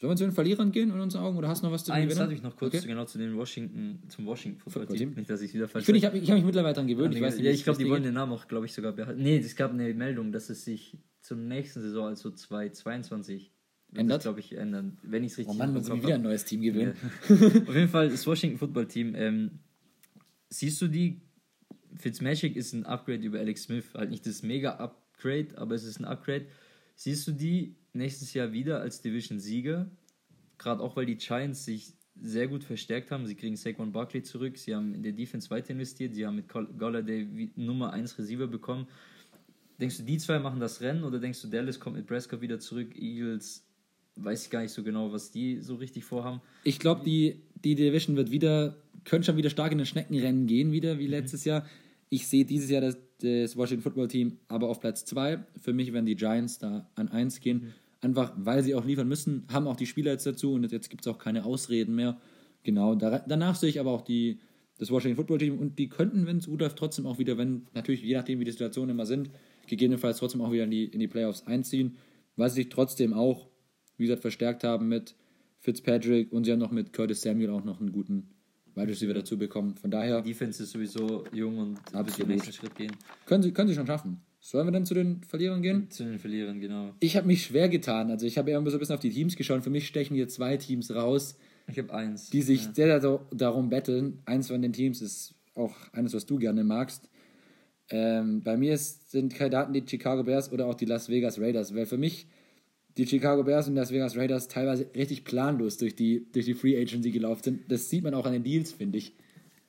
sollen wir zu den Verlierern gehen in unseren Augen oder hast du noch was zu den Eins hatte ich noch kurz Okay. genau zu den Washington, zum Washington Football Team. Nicht, dass ich wieder falsch Ich finde, ich habe hab mich mittlerweile daran gewöhnt. Ich weiß nicht, ja, ich glaube, die wollen den Namen auch, glaube ich, sogar behalten. Nee, es gab eine Meldung, dass es sich zur nächsten Saison, also 2022, wird Ändert? glaube ich, ändern. Wenn ich es richtig Oh Mann, muss ich wieder ein neues Team gewinnen. Auf jeden Fall, das Washington Football Team, ähm, siehst du die? Fitzmagic ist ein Upgrade über Alex Smith. Halt nicht das Mega-Upgrade, aber es ist ein Upgrade. Siehst du die nächstes Jahr wieder als Division-Sieger? Gerade auch, weil die Giants sich sehr gut verstärkt haben. Sie kriegen Saquon Barkley zurück. Sie haben in der Defense weiter investiert. Sie haben mit Golladay Nummer 1 Receiver bekommen. Denkst du, die zwei machen das Rennen oder denkst du, Dallas kommt mit Prescott wieder zurück? Eagles, weiß ich gar nicht so genau, was die so richtig vorhaben. Ich glaube, die, die Division wird wieder, könnte schon wieder stark in den Schneckenrennen gehen, wieder Mhm. wie letztes Jahr. Ich sehe dieses Jahr das, das Washington Football Team aber auf Platz 2. Für mich werden die Giants da an 1 gehen. Mhm. Einfach, weil sie auch liefern müssen, haben auch die Spieler jetzt dazu und jetzt gibt es auch keine Ausreden mehr. Genau, da, danach sehe ich aber auch die, das Washington Football Team und die könnten, wenn es läuft, trotzdem auch wieder, wenn, natürlich je nachdem, wie die Situationen immer sind, gegebenenfalls trotzdem auch wieder in die, in die Playoffs einziehen, weil sie sich trotzdem auch, wie gesagt, verstärkt haben mit Fitzpatrick und sie haben noch mit Curtis Samuel auch noch einen guten Wide Receiver dazu bekommen. Von daher Defense ist sowieso jung und Absolut. nächsten Schritt gehen. können sie, können sie schon schaffen. Sollen wir dann zu den Verlierern gehen? Zu den Verlierern, genau. Ich habe mich schwer getan. Also ich habe eher so ein bisschen auf die Teams geschaut. Für mich stechen hier zwei Teams raus, Ich habe eins. die sich Ja. sehr, sehr darum betteln. Eins von den Teams ist auch eines, was du gerne magst. Ähm, bei mir ist, sind Kandidaten die Chicago Bears oder auch die Las Vegas Raiders, weil für mich die Chicago Bears und Las Vegas Raiders teilweise richtig planlos durch die, durch die Free Agency gelaufen sind. Das sieht man auch an den Deals, finde ich.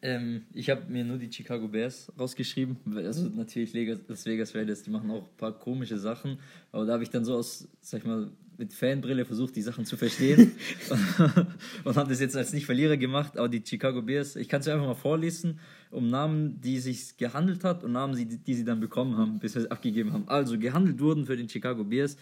Ähm, ich habe mir nur die Chicago Bears rausgeschrieben. weil- Also natürlich Las Vegas Raiders, die machen auch ein paar komische Sachen. Aber da habe ich dann so aus, sag ich mal, mit Fanbrille versucht, die Sachen zu verstehen. und habe das jetzt als Nicht-Verlierer gemacht. Aber die Chicago Bears, ich kann es einfach mal vorlesen, um Namen, die sich gehandelt hat und Namen, die, die sie dann bekommen haben, bis wir es abgegeben haben. Also gehandelt wurden für den Chicago Bears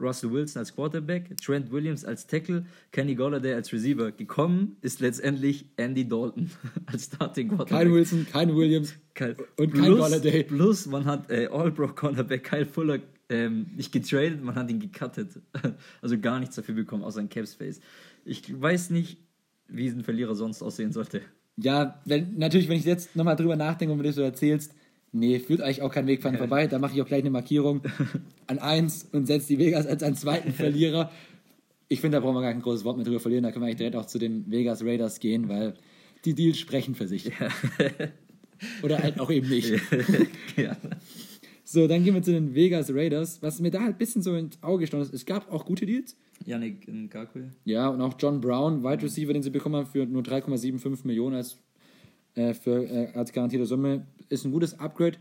Russell Wilson als Quarterback, Trent Williams als Tackle, Kenny Golladay als Receiver. Gekommen ist letztendlich Andy Dalton als Starting Quarterback. Kein Wilson, kein Williams Kein, und kein plus, Golladay. Plus, man hat äh, All-Pro-Cornerback Kyle Fuller ähm, nicht getradet, man hat ihn gecuttet. Also gar nichts dafür bekommen, außer ein Cap-Space. Ich weiß nicht, wie ein Verlierer sonst aussehen sollte. Ja, wenn, natürlich, wenn ich jetzt nochmal drüber nachdenke und mir das so erzählst, nee, führt eigentlich auch kein Weg dran vorbei. Da mache ich auch gleich eine Markierung an eins und setze die Vegas als einen zweiten Verlierer. Ich finde, da brauchen wir gar kein großes Wort mehr drüber verlieren. Da können wir eigentlich direkt auch zu den Vegas Raiders gehen, weil die Deals sprechen für sich. Oder halt auch eben nicht. ja. So, dann gehen wir zu den Vegas Raiders. Was mir da halt ein bisschen so ins Auge gestanden ist, es gab auch gute Deals. Yannick Ngakwe. Ja, und auch John Brown, Wide Receiver, den sie bekommen haben für nur 3,75 Millionen als, äh, für, äh, als garantierte Summe, ist ein gutes Upgrade.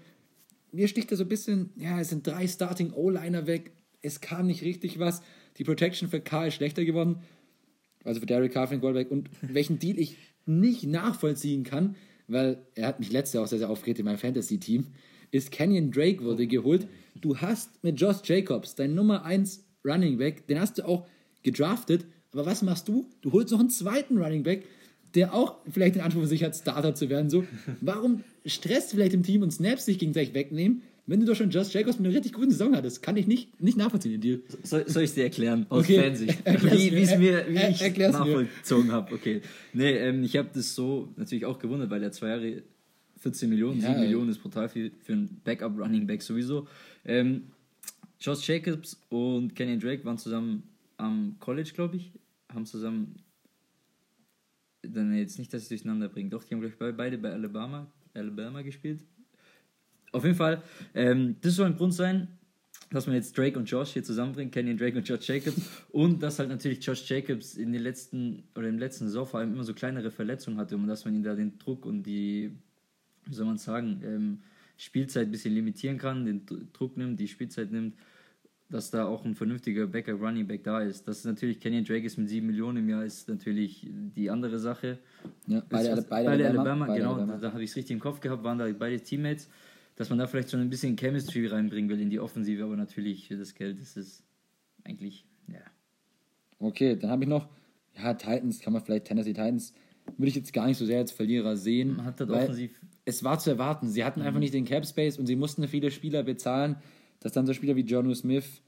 Mir sticht da so ein bisschen, ja, es sind drei Starting O-Liner weg. es kam nicht richtig was. Die Protection für K ist schlechter geworden. Also für Derek Carr, Goldberg. Und welchen Deal ich nicht nachvollziehen kann, weil er hat mich letztes Jahr auch sehr, sehr aufgeregt in meinem Fantasy-Team, ist Kenyon Drake wurde geholt. Du hast mit Josh Jacobs, dein Nummer 1 Running Back, den hast du auch gedraftet. Aber was machst du? Du holst noch einen zweiten Running Back, der auch vielleicht den Anspruch für sich hat, Starter zu werden. So, warum stresst vielleicht im Team und Snaps sich gegenseitig wegnehmen, wenn du doch schon Josh Jacobs mit einer richtig guten Saison hattest? Kann ich nicht, nicht nachvollziehen, den Deal. Soll, soll ich es dir erklären? Aus Okay. Fansicht. Wie, wie, es mir, wie Er- ich mir. nachvollzogen habe. Okay. Nee, ähm, ich habe das so natürlich auch gewundert, weil er zwei Jahre 14 Millionen, Ja, 7 ey. Millionen ist brutal viel für einen Backup-Running Back sowieso. Ähm, Josh Jacobs und Kenyon Drake waren zusammen am College, glaube ich. Haben zusammen. Dann jetzt nicht, dass ich durcheinander bringe. Doch, die haben, glaube ich, beide bei Alabama, Alabama gespielt. Auf jeden Fall, ähm, das soll ein Grund sein, dass man jetzt Drake und Josh hier zusammenbringt, Kenyon Drake und Josh Jacobs. Und dass halt natürlich Josh Jacobs in den letzten oder im letzten Saison vor allem immer so kleinere Verletzungen hatte und dass man ihn da den Druck und die, wie soll man sagen, ähm, Spielzeit ein bisschen limitieren kann, den Dr- Druck nimmt, die Spielzeit nimmt, dass da auch ein vernünftiger Backup Running Back da ist. Das ist natürlich Kenyon Drake ist mit 7 Millionen im Jahr ist natürlich die andere Sache. Ja, beide, Das- beide, beide Alabama, beide genau, Alabama. da, da habe ich es richtig im Kopf gehabt, waren da beide Teammates, dass man da vielleicht so ein bisschen Chemistry reinbringen will in die Offensive, aber natürlich für das Geld ist es eigentlich, ja. Okay, dann habe ich noch, ja, Titans, kann man vielleicht Tennessee Titans, würde ich jetzt gar nicht so sehr als Verlierer sehen. Man hat weil offensiv- Es war zu erwarten. Sie hatten einfach nicht den Cap Space und sie mussten viele Spieler bezahlen. Dass dann so Spieler wie Jonu Smith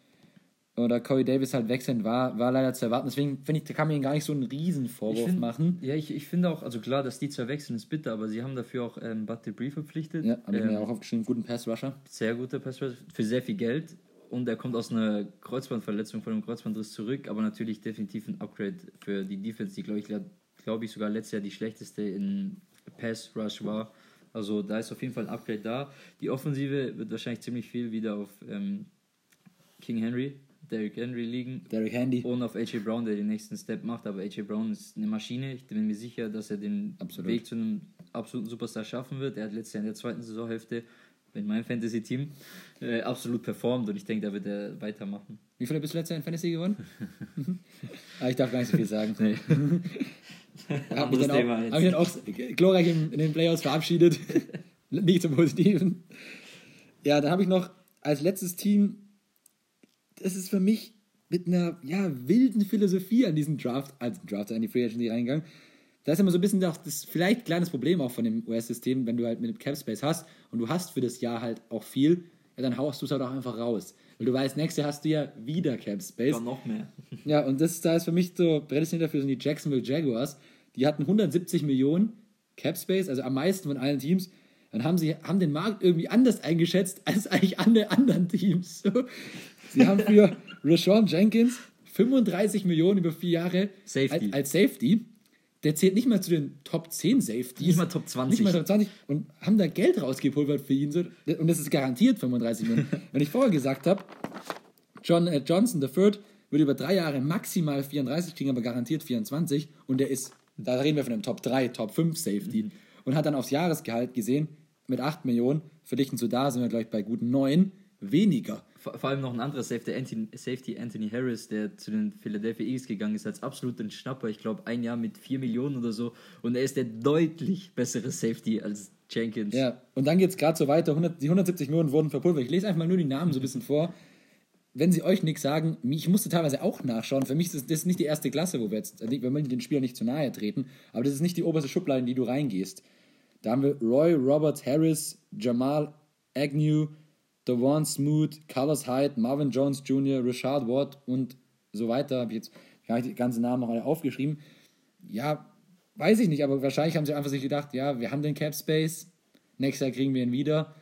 oder Corey Davis halt sind, war, war leider zu erwarten. Deswegen finde ich, da kann man ihnen gar nicht so einen riesen Vorwurf find- machen. Ja, ich, ich finde auch, also klar, dass die zwei wechseln, ist bitter, aber sie haben dafür auch ähm, Bud Dupree verpflichtet. Ja, habe ich ähm, mir auch aufgeschrieben, guten Pass-Rusher. sehr guter Passwort für sehr viel Geld und er kommt aus einer Kreuzbandverletzung von einem Kreuzbandriss zurück, aber natürlich definitiv ein Upgrade für die Defense, die glaube ich, glaube ich sogar letztes Jahr die schlechteste in Pass Rush war. Also da ist auf jeden Fall ein Upgrade da. Die Offensive wird wahrscheinlich ziemlich viel wieder auf ähm, King Henry, Derrick Henry liegen Derek Handy. und auf AJ Brown, der den nächsten Step macht. Aber AJ Brown ist eine Maschine. Ich bin mir sicher, dass er den Absolut. Weg zu einem absoluten Superstar schaffen wird. Er hat letztes Jahr in der zweiten Saisonhälfte in meinem Fantasy-Team äh, absolut performt und ich denke, da wird er weitermachen. Wie viele bist du letztes Jahr in Fantasy gewonnen? ah, ich darf gar nicht so viel sagen. Nee. Habe jetzt. hab mich dann auch glorreich in, in den Playoffs verabschiedet. Nicht zum Positiven. Ja, dann habe ich noch als letztes Team, das ist für mich mit einer ja, wilden Philosophie an diesen Draft, als Draft an die Free Agency reingegangen. Da ist immer so ein bisschen das, das vielleicht kleines Problem auch von dem US-System, wenn du halt mit dem Cap Space hast und du hast für das Jahr halt auch viel, ja, dann haust du es halt auch einfach raus. Weil du weißt, nächstes Jahr hast du ja wieder Cap Space. Ja, noch mehr. Ja, und das da ist für mich so prädestiniert dafür sind die Jacksonville Jaguars. Die hatten 170 Millionen Cap Space, also am meisten von allen Teams. Dann haben sie haben den Markt irgendwie anders eingeschätzt als eigentlich alle anderen Teams. So. Sie haben für Rashawn Jenkins 35 Millionen über vier Jahre Safety. Als, als Safety. Der zählt nicht mal zu den Top 10 Safeties. Nicht mal Top 20. Nicht mal Top 20. Und haben da Geld rausgepulvert für ihn. So. Und das ist garantiert 35 Millionen. Wenn ich vorher gesagt habe, John äh, Johnson III würde über drei Jahre maximal 34 kriegen, aber garantiert 24. Und der ist, da reden wir von einem Top 3, Top 5 Safety. Und hat dann aufs Jahresgehalt gesehen, mit 8 Millionen, verdichten zu da sind wir gleich bei guten 9, weniger. Vor, vor allem noch ein anderer Safety Anthony, Safety, Anthony Harris, der zu den Philadelphia Eagles gegangen ist, als absoluter Schnapper. Ich glaube, ein Jahr mit 4 Millionen oder so. Und er ist der deutlich bessere Safety als Jenkins. Ja, und dann geht es gerade so weiter. 100, die 170 Millionen wurden verpulvert. Ich lese einfach mal nur die Namen so ein bisschen vor. Wenn sie euch nichts sagen, ich musste teilweise auch nachschauen. Für mich ist das, nicht die erste Klasse, wo wir jetzt, wir wollen den Spieler nicht zu nahe treten, aber das ist nicht die oberste Schublade, in die du reingehst. Da haben wir Roy Roberts Harris, Jamal Agnew, Devon Smoot, Carlos Hyde, Marvin Jones Jr., Richard Watt und so weiter. Habe ich jetzt gar nicht die ganzen Namen noch alle aufgeschrieben. Ja, weiß ich nicht, aber wahrscheinlich haben sie einfach sich gedacht, ja, wir haben den Cap Space, nächstes Jahr kriegen wir ihn wieder.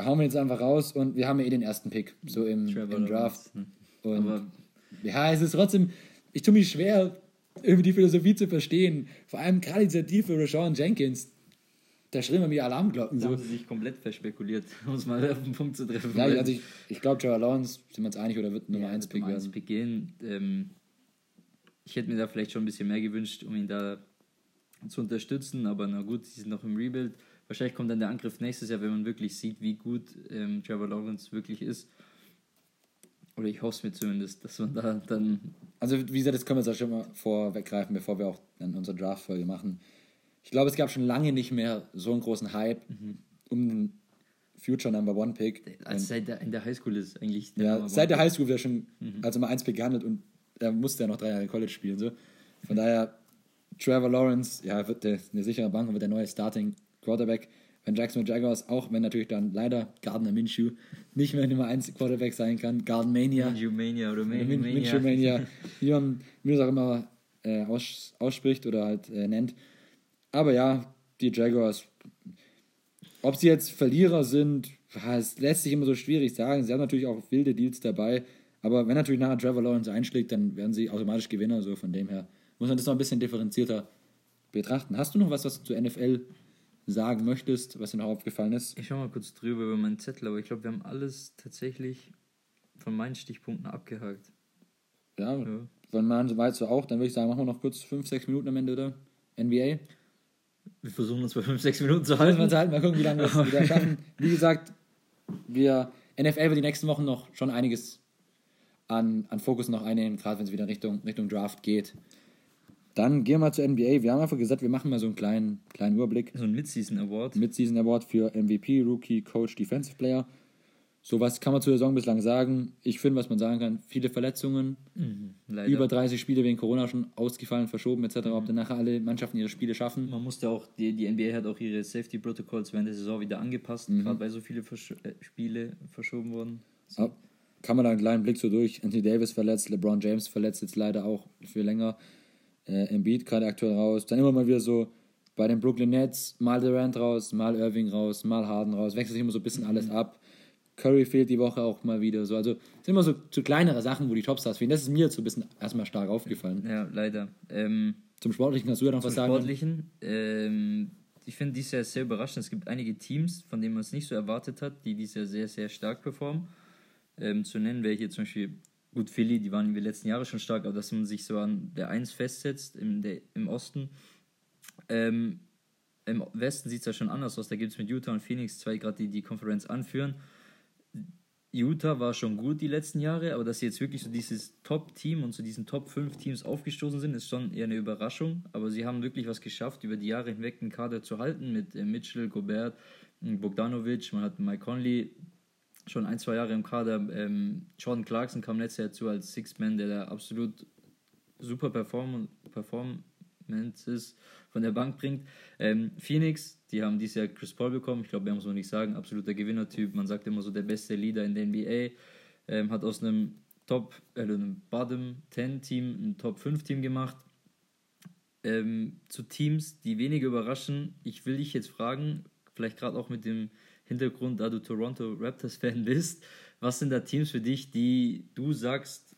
Hauen wir jetzt einfach raus und wir haben ja eh den ersten Pick, so im, im Draft. Lawrence, Und Aber ja, es ist trotzdem, ich tue mich schwer, irgendwie die Philosophie zu verstehen. Vor allem gerade dieser tiefe Rashawn Jenkins, da schrillen mir Alarmglocken. da So. haben sie sich komplett verspekuliert, um es mal auf den Punkt zu treffen. Ja, also ich, ich glaube, Trevor Lawrence, sind wir uns einig, oder wird Nummer 1 Pick Nummer eins werden? Pick gehen. Ähm, ich hätte mir da vielleicht schon ein bisschen mehr gewünscht, um ihn da zu unterstützen, aber na gut, sie sind noch im Rebuild. Wahrscheinlich kommt dann der Angriff nächstes Jahr, wenn man wirklich sieht, wie gut ähm, Trevor Lawrence wirklich ist. Oder ich hoffe es mir zumindest, dass man da dann. Also, wie gesagt, das können wir jetzt auch schon mal vorweggreifen, bevor wir auch dann unsere Draft-Folge machen. Ich glaube, es gab schon lange nicht mehr so einen großen Hype mhm. um den Future Number One Pick. Also seit der, in der Highschool ist eigentlich. Der ja, seit der Highschool wird er schon mhm. als Nummer 1 Pick gehandelt und er musste ja noch drei Jahre College spielen. So. Von daher, Trevor Lawrence, ja, wird der, eine sichere Bank und wird der neue Starting Quarterback. Wenn Jackson Jaguars, auch wenn natürlich dann leider Gardner Minshew nicht mehr Nummer 1 Quarterback sein kann, Garden Mania. Minshew Mania oder Mania. Minshew Mania, wie man, es auch immer äh, aus, ausspricht oder halt äh, nennt. Aber ja, die Jaguars, ob sie jetzt Verlierer sind, es lässt sich immer so schwierig sagen. Sie haben natürlich auch wilde Deals dabei. Aber wenn natürlich nachher Trevor Lawrence einschlägt, dann werden sie automatisch Gewinner. So von dem her muss man das noch ein bisschen differenzierter betrachten. Hast du noch was, was du zur NFL sagen möchtest, was dir noch aufgefallen ist? Ich schau mal kurz drüber über meinen Zettel, aber ich glaube, wir haben alles tatsächlich von meinen Stichpunkten abgehakt. Ja, ja. von meinen soweit so auch. Dann würde ich sagen, machen wir noch kurz 5, 6 Minuten am Ende, oder? NBA. Wir versuchen uns bei 5, 6 Minuten zu halten. Mal, halten. mal gucken, wie lange wir es wieder schaffen. Wie gesagt, wir NFL wird die nächsten Wochen noch schon einiges an, an Fokus noch einnehmen, gerade wenn es wieder Richtung, Richtung Draft geht. Dann gehen wir mal zur NBA. Wir haben einfach gesagt, wir machen mal so einen kleinen, kleinen Überblick. So ein Mid-Season Award. Mid-Season Award für MVP, Rookie, Coach, Defensive Player. So was kann man zur Saison bislang sagen. Ich finde, was man sagen kann, viele Verletzungen, mhm, über 30 Spiele wegen Corona schon ausgefallen, verschoben etc. Mhm. Ob dann nachher alle Mannschaften ihre Spiele schaffen. Man musste auch, die, die NBA hat auch ihre Safety Protocols während der Saison wieder angepasst, mhm. gerade weil so viele Versch äh, Spiele verschoben wurden. So. Kann man da einen kleinen Blick so durch. Anthony Davis verletzt, LeBron James verletzt jetzt leider auch für länger. Äh, Embiid gerade aktuell raus. Dann immer mal wieder so bei den Brooklyn Nets, mal Durant raus, mal Irving raus, mal Harden raus. Wechselt sich immer so ein bisschen alles ab. Curry fehlt die Woche auch mal wieder. So. Also es sind immer so, so kleinere Sachen, wo die Topstars fehlen. Das ist mir jetzt so ein bisschen erstmal stark aufgefallen. Ja, leider. Ähm, zum Sportlichen hast du ja noch was sagen? Zum Sportlichen. Ähm, ich finde dieses Jahr sehr überraschend. Es gibt einige Teams, von denen man es nicht so erwartet hat, die dieses Jahr sehr, sehr stark performen. Ähm, zu nennen wäre hier zum Beispiel, gut, Philly, die waren in den letzten Jahren schon stark, aber dass man sich so an der 1 festsetzt im, der, im Osten. Ähm, Im Westen sieht es ja schon anders aus. Da gibt es mit Utah und Phoenix zwei gerade, die die Konferenz anführen. Utah war schon gut die letzten Jahre, aber dass sie jetzt wirklich so dieses Top-Team und zu diesen Top 5 Teams aufgestoßen sind, ist schon eher eine Überraschung. Aber sie haben wirklich was geschafft, über die Jahre hinweg den Kader zu halten mit äh, Mitchell, Gobert, Bogdanovic, man hat Mike Conley schon ein, zwei Jahre im Kader. Ähm, Jordan Clarkson kam letztes Jahr zu als Six-Man, der da absolut super Perform Performances von der Bank bringt. Ähm, Phoenix, die haben dieses Jahr Chris Paul bekommen. Ich glaube, wir haben es noch nicht sagen. Absoluter Gewinnertyp. Man sagt immer so, der beste Leader in der NBA. Ähm, hat aus einem Top, äh, einem Bottom 10 Team ein Top 5 Team gemacht. Ähm, zu Teams, die weniger überraschen. Ich will dich jetzt fragen, vielleicht gerade auch mit dem Hintergrund, da du Toronto Raptors-Fan bist, was sind da Teams für dich, die du sagst,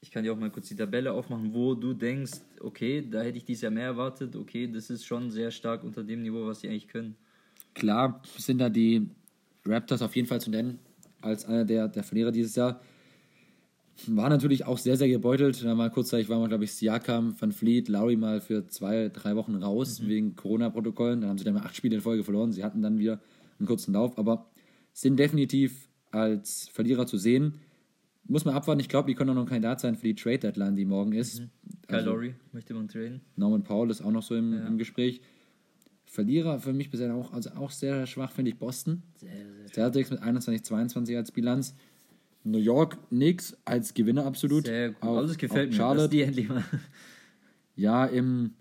ich kann dir auch mal kurz die Tabelle aufmachen, wo du denkst, okay, da hätte ich dies Jahr mehr erwartet, okay, das ist schon sehr stark unter dem Niveau, was sie eigentlich können. Klar sind da die Raptors auf jeden Fall zu nennen, als einer der, der Verlierer dieses Jahr. War natürlich auch sehr, sehr gebeutelt. Da mal kurzzeitig war man, glaube ich, Siakam, Van Fleet, Lowry mal für zwei, drei Wochen raus mhm. wegen Corona-Protokollen. Dann haben sie dann mal acht Spiele in Folge verloren. Sie hatten dann wieder einen kurzen Lauf, aber sind definitiv als Verlierer zu sehen muss man abwarten. Ich glaube, die können auch noch kein Kandidat sein für die Trade Deadline, die morgen ist. Mhm. Kyle also, Lowry möchte man traden. Norman Paul ist auch noch so im, ja. im Gespräch. Verlierer für mich bisher auch, also auch sehr schwach, finde ich Boston. Sehr, sehr Celtics mit 21, 22 als Bilanz. New York Knicks als Gewinner absolut. Sehr gut. Auch, also es gefällt mir, Charlotte. die endlich mal. Ja, im,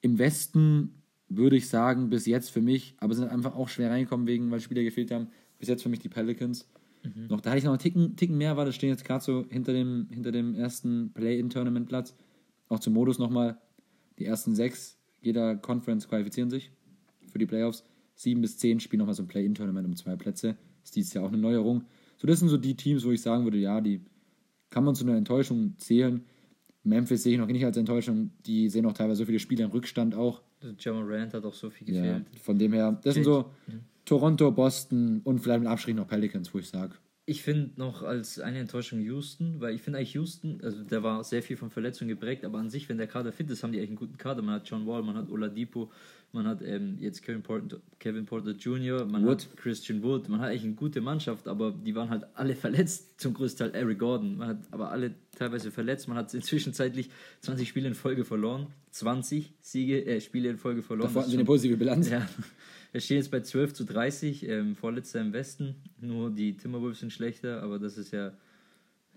im Westen würde ich sagen, bis jetzt für mich, aber sind einfach auch schwer reingekommen, wegen, weil Spieler gefehlt haben. Bis jetzt für mich die Pelicans. Mhm. Noch, da hatte ich noch einen Ticken, Ticken mehr, weil das stehen jetzt gerade so hinter dem, hinter dem ersten Play-In-Tournament-Platz. Auch zum Modus nochmal. Die ersten sechs jeder Conference qualifizieren sich für die Playoffs. Sieben bis zehn spielen nochmal so ein Play-In-Tournament um zwei Plätze. Das ist dieses Jahr auch eine Neuerung. So, das sind so die Teams, wo ich sagen würde, ja, die kann man zu einer Enttäuschung zählen. Memphis sehe ich noch nicht als Enttäuschung. Die sehen auch teilweise so viele Spiele im Rückstand auch. Jamal Rand hat auch so viel gefehlt. Ja, von dem her, das sind so, mhm. Toronto, Boston und vielleicht mit Abstrich noch Pelicans, wo ich sage, ich finde noch als eine Enttäuschung Houston, weil ich finde eigentlich Houston, also der war sehr viel von Verletzungen geprägt, aber an sich, wenn der Kader fit ist, haben die eigentlich einen guten Kader. Man hat John Wall, man hat Oladipo, man hat ähm, jetzt Kevin Porter, Kevin Porter Jr., man Wood. hat Christian Wood, man hat eigentlich eine gute Mannschaft, aber die waren halt alle verletzt, zum größten Teil Eric Gordon. Man hat aber alle teilweise verletzt, man hat inzwischen zeitlich 20 Spiele in Folge verloren, 20 Siege, äh, Spiele in Folge verloren. Das hatten sie eine positive Bilanz. ja, wir stehen jetzt bei 12 zu 30, ähm, vorletzter im Westen. Nur die Timberwolves sind schlechter, aber das ist ja.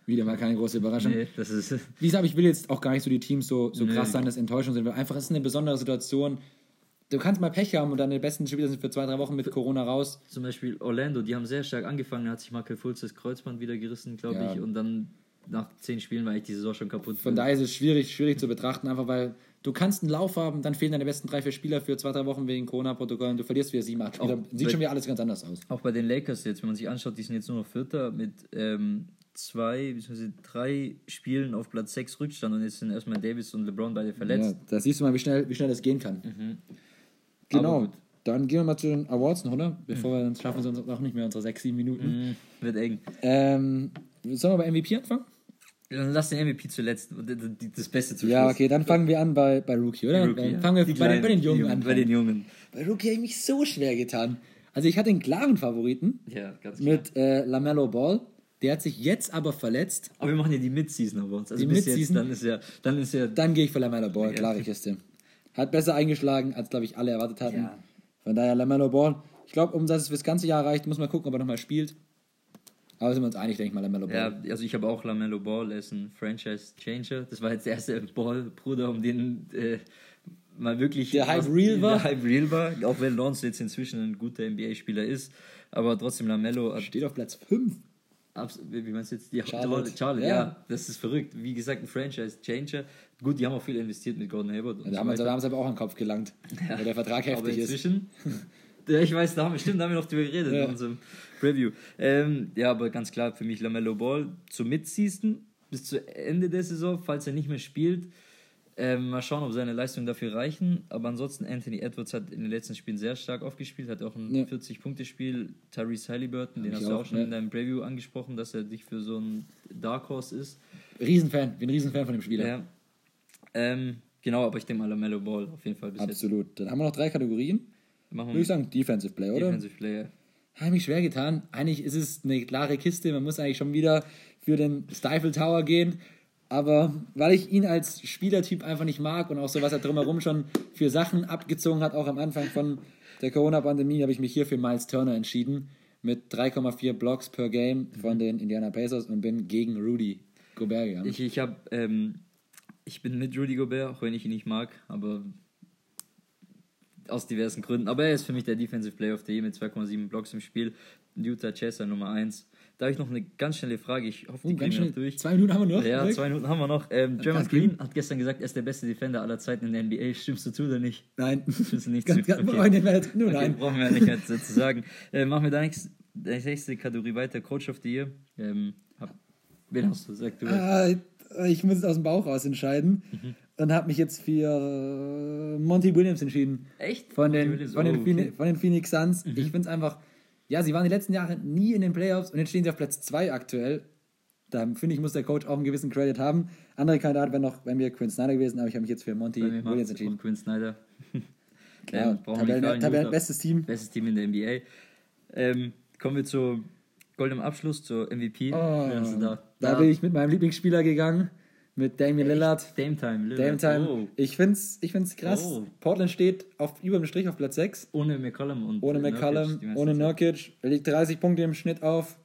Wieder mal keine große Überraschung. Nee, das ist. Wie gesagt, ich will jetzt auch gar nicht so die Teams so, so Nee. krass sein, dass Enttäuschung sind, weil einfach es ist eine besondere Situation. Du kannst mal Pech haben und deine besten Spieler sind für zwei, drei Wochen mit Corona raus. Zum Beispiel Orlando, die haben sehr stark angefangen, da hat sich Michael Fultz das Kreuzband wieder gerissen, glaube Ja. ich. Und dann nach zehn Spielen war eigentlich die Saison schon kaputt. Von daher ist es schwierig, schwierig zu betrachten, einfach weil du kannst einen Lauf haben, dann fehlen deine besten drei, vier Spieler für zwei, drei Wochen wegen Corona-Protokoll und du verlierst wieder sieben, acht Spieler. Sieht schon wieder alles ganz anders aus. Auch bei den Lakers jetzt, wenn man sich anschaut, die sind jetzt nur noch Vierter mit ähm, zwei bzw. drei Spielen auf Platz 6 Rückstand und jetzt sind erstmal Davis und LeBron beide verletzt. Ja, da siehst du mal, wie schnell, wie schnell das gehen kann. Aber Genau. Dann gehen wir mal zu den Awards noch, oder? Bevor wir, sonst schaffen uns auch nicht mehr unsere sechs, sieben Minuten. Mhm, wird eng. Ähm, sollen wir bei MVP anfangen? Dann lass den MVP zuletzt, das Beste zu Ja, okay, dann fangen wir an bei, bei Rookie, oder? Rookie, Dann ja. fangen wir bei, den, bei den Jungen an. Bei den Jungen. Bei Rookie habe ich mich so schwer getan. Also ich hatte einen klaren Favoriten Ja, ganz klar. mit äh, LaMelo Ball. Der hat sich jetzt aber verletzt. Aber wir machen ja die Mid-Season Awards. Also Die bis jetzt, dann ist ja, dann ist ja, Dann gehe ich für LaMelo Ball, klare Kiste. Hat besser eingeschlagen, als, glaube ich, alle erwartet hatten. Ja. Von daher LaMelo Ball. Ich glaube, um dass es fürs ganze Jahr reicht, muss man gucken, ob er nochmal spielt. Aber sind wir uns einig, denke ich mal, LaMelo Ball. ja, also ich habe auch Lamello Ball, er ist ein Franchise Changer. Das war jetzt der erste Ball-Bruder, um den äh, mal wirklich Der Hype real war. Der Hype real war, auch wenn Lawrence jetzt inzwischen ein guter NBA-Spieler ist. Aber trotzdem Lamello Steht auf Platz 5. Abs wie meinst du jetzt? Die Charlotte. Charlotte, Ja. ja. das ist verrückt. Wie gesagt, ein Franchise-Changer. Gut, die haben auch viel investiert mit Gordon Hayward. Und Da haben uns da haben sie aber auch an den Kopf gelangt, weil der Vertrag Aber heftig ist. ja, ich weiß, da haben wir, stimmt, da haben wir noch drüber geredet Ja. in unserem Preview. Ähm, ja, aber ganz klar für mich Lamello Ball zur Midseason bis zu Ende der Saison, falls er nicht mehr spielt. Ähm, mal schauen, ob seine Leistungen dafür reichen. Aber ansonsten, Anthony Edwards hat in den letzten Spielen sehr stark aufgespielt, hat auch ein Ja. 40-Punkte-Spiel. Tyrese Halliburton, den hast du auch, schon ja. in deinem Preview angesprochen, dass er dich für so ein Dark Horse ist. Riesenfan, bin ein Riesenfan von dem Spieler. Ja. Ähm, genau, aber ich denke mal Lamello Ball auf jeden Fall bis Absolut. Dann haben wir noch drei Kategorien. Machen Würde ich sagen, Defensive Play, oder? Defensive Player. Habe mich schwer getan. Eigentlich ist es eine klare Kiste. Man muss eigentlich schon wieder für den Stifle Tower gehen. Aber weil ich ihn als Spielertyp einfach nicht mag und auch so, was er drumherum schon für Sachen abgezogen hat, auch am Anfang von der Corona-Pandemie, habe ich mich hier für Miles Turner entschieden. Mit 3,4 Blocks per Game von den Indiana Pacers und bin gegen Rudy Gobert gegangen. Ich, ich habe, ähm, ich bin mit Rudy Gobert, auch wenn ich ihn nicht mag, aber aus diversen Gründen. Aber er ist für mich der Defensive Player of the Year mit 2,7 Blocks im Spiel. Utah Chaser Nummer 1. Da habe ich noch eine ganz schnelle Frage. Ich hoffe, die Oh, kriegen wir schnell. noch durch. Zwei Minuten haben wir noch. Ja, zwei Minuten haben wir noch. Ähm, Draymond. Green hat gestern gesagt, er ist der beste Defender aller Zeiten in der NBA. Stimmst du zu oder nicht? Nein. Stimmst du nicht Ganz, zu? ganz, Okay. brauche ich nicht mehr jetzt- Nur Okay, nein. brauchen wir nicht jetzt dazu sagen. Äh, machen wir da nächste, nächste Kategorie weiter. Coach of the Year. Ähm, hab, wen hast du? Sag du. Ah, ich muss es aus dem Bauch raus entscheiden Mhm. Und habe mich jetzt für äh, Monty Williams entschieden. Echt? Von den, Williams, von, den oh, Phoenix, okay. Mhm. von den Phoenix Suns. Ich finde es einfach, ja, sie waren die letzten Jahre nie in den Playoffs und jetzt stehen sie auf Platz 2 aktuell. Da finde ich, muss der Coach auch einen gewissen Credit haben. Andere Kandidat wäre noch bei mir Quinn Snyder gewesen, aber ich habe mich jetzt für Monty Williams entschieden. auch Quinn Snyder. Ja, Tabellen, Tabellen, bestes Team. Bestes Team in der NBA. Ähm, kommen wir zu goldenem Abschluss, zur MVP. Oh, du da? da bin ich mit meinem Lieblingsspieler gegangen, mit Damian Lillard. Dame Time. Dame Lillard. Time. Oh. Ich finde es ich find's krass. Oh. Portland steht auf über dem Strich auf Platz 6. Ohne McCollum und Ohne Nurkic McCallum, die meiste ohne. Nurkic. Er legt 30 Punkte im Schnitt auf.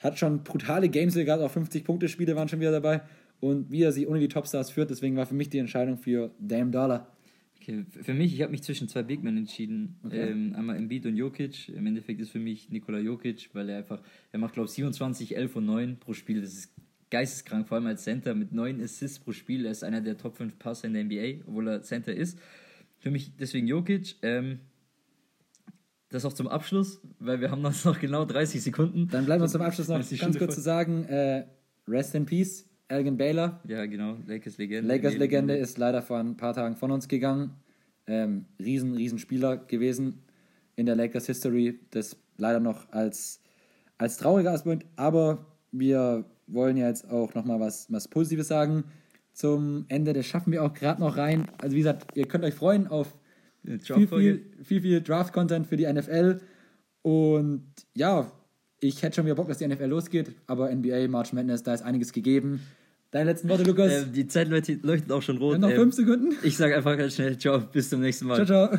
Hat schon brutale Games gehabt, auch 50-Punkte-Spiele waren schon wieder dabei. Und wie er sie ohne die Topstars führt, deswegen war für mich die Entscheidung für Dame Dollar. Okay, für mich, ich habe mich zwischen zwei Big Men entschieden. Okay. Ähm, einmal Embiid und Jokic. Im Endeffekt ist für mich Nikola Jokic, weil er einfach, er macht glaube ich 27, 11 und 9 pro Spiel. Das ist geisteskrank, vor allem als Center mit 9 Assists pro Spiel. Er ist einer der Top 5 Passer in der NBA, obwohl er Center ist. Für mich deswegen Jokic. Ähm, das auch zum Abschluss, weil wir haben noch genau 30 Sekunden. Dann bleiben wir zum Abschluss noch ganz Stunde kurz zu sagen: äh, Rest in Peace, Elgin Baylor. Ja, genau, Lakers Legende. Lakers-Legende ist leider vor ein paar Tagen von uns gegangen. Ähm, riesen, riesen Spieler gewesen in der Lakers History, das leider noch als als trauriger Aspekt, aber wir wollen ja jetzt auch nochmal was, was Positives sagen. Zum Ende, das schaffen wir auch gerade noch rein. Also wie gesagt, ihr könnt euch freuen auf viel, viel, viel, viel Draft-Content für die NFL. Und ja, ich hätte schon wieder Bock, dass die NFL losgeht, aber NBA, March Madness, da ist einiges gegeben. Deine letzten Worte, Lukas? Ähm, die Zeit leuchtet auch schon rot. noch ähm, fünf Sekunden. Ich sage einfach ganz schnell, ciao, bis zum nächsten Mal. Ciao, ciao.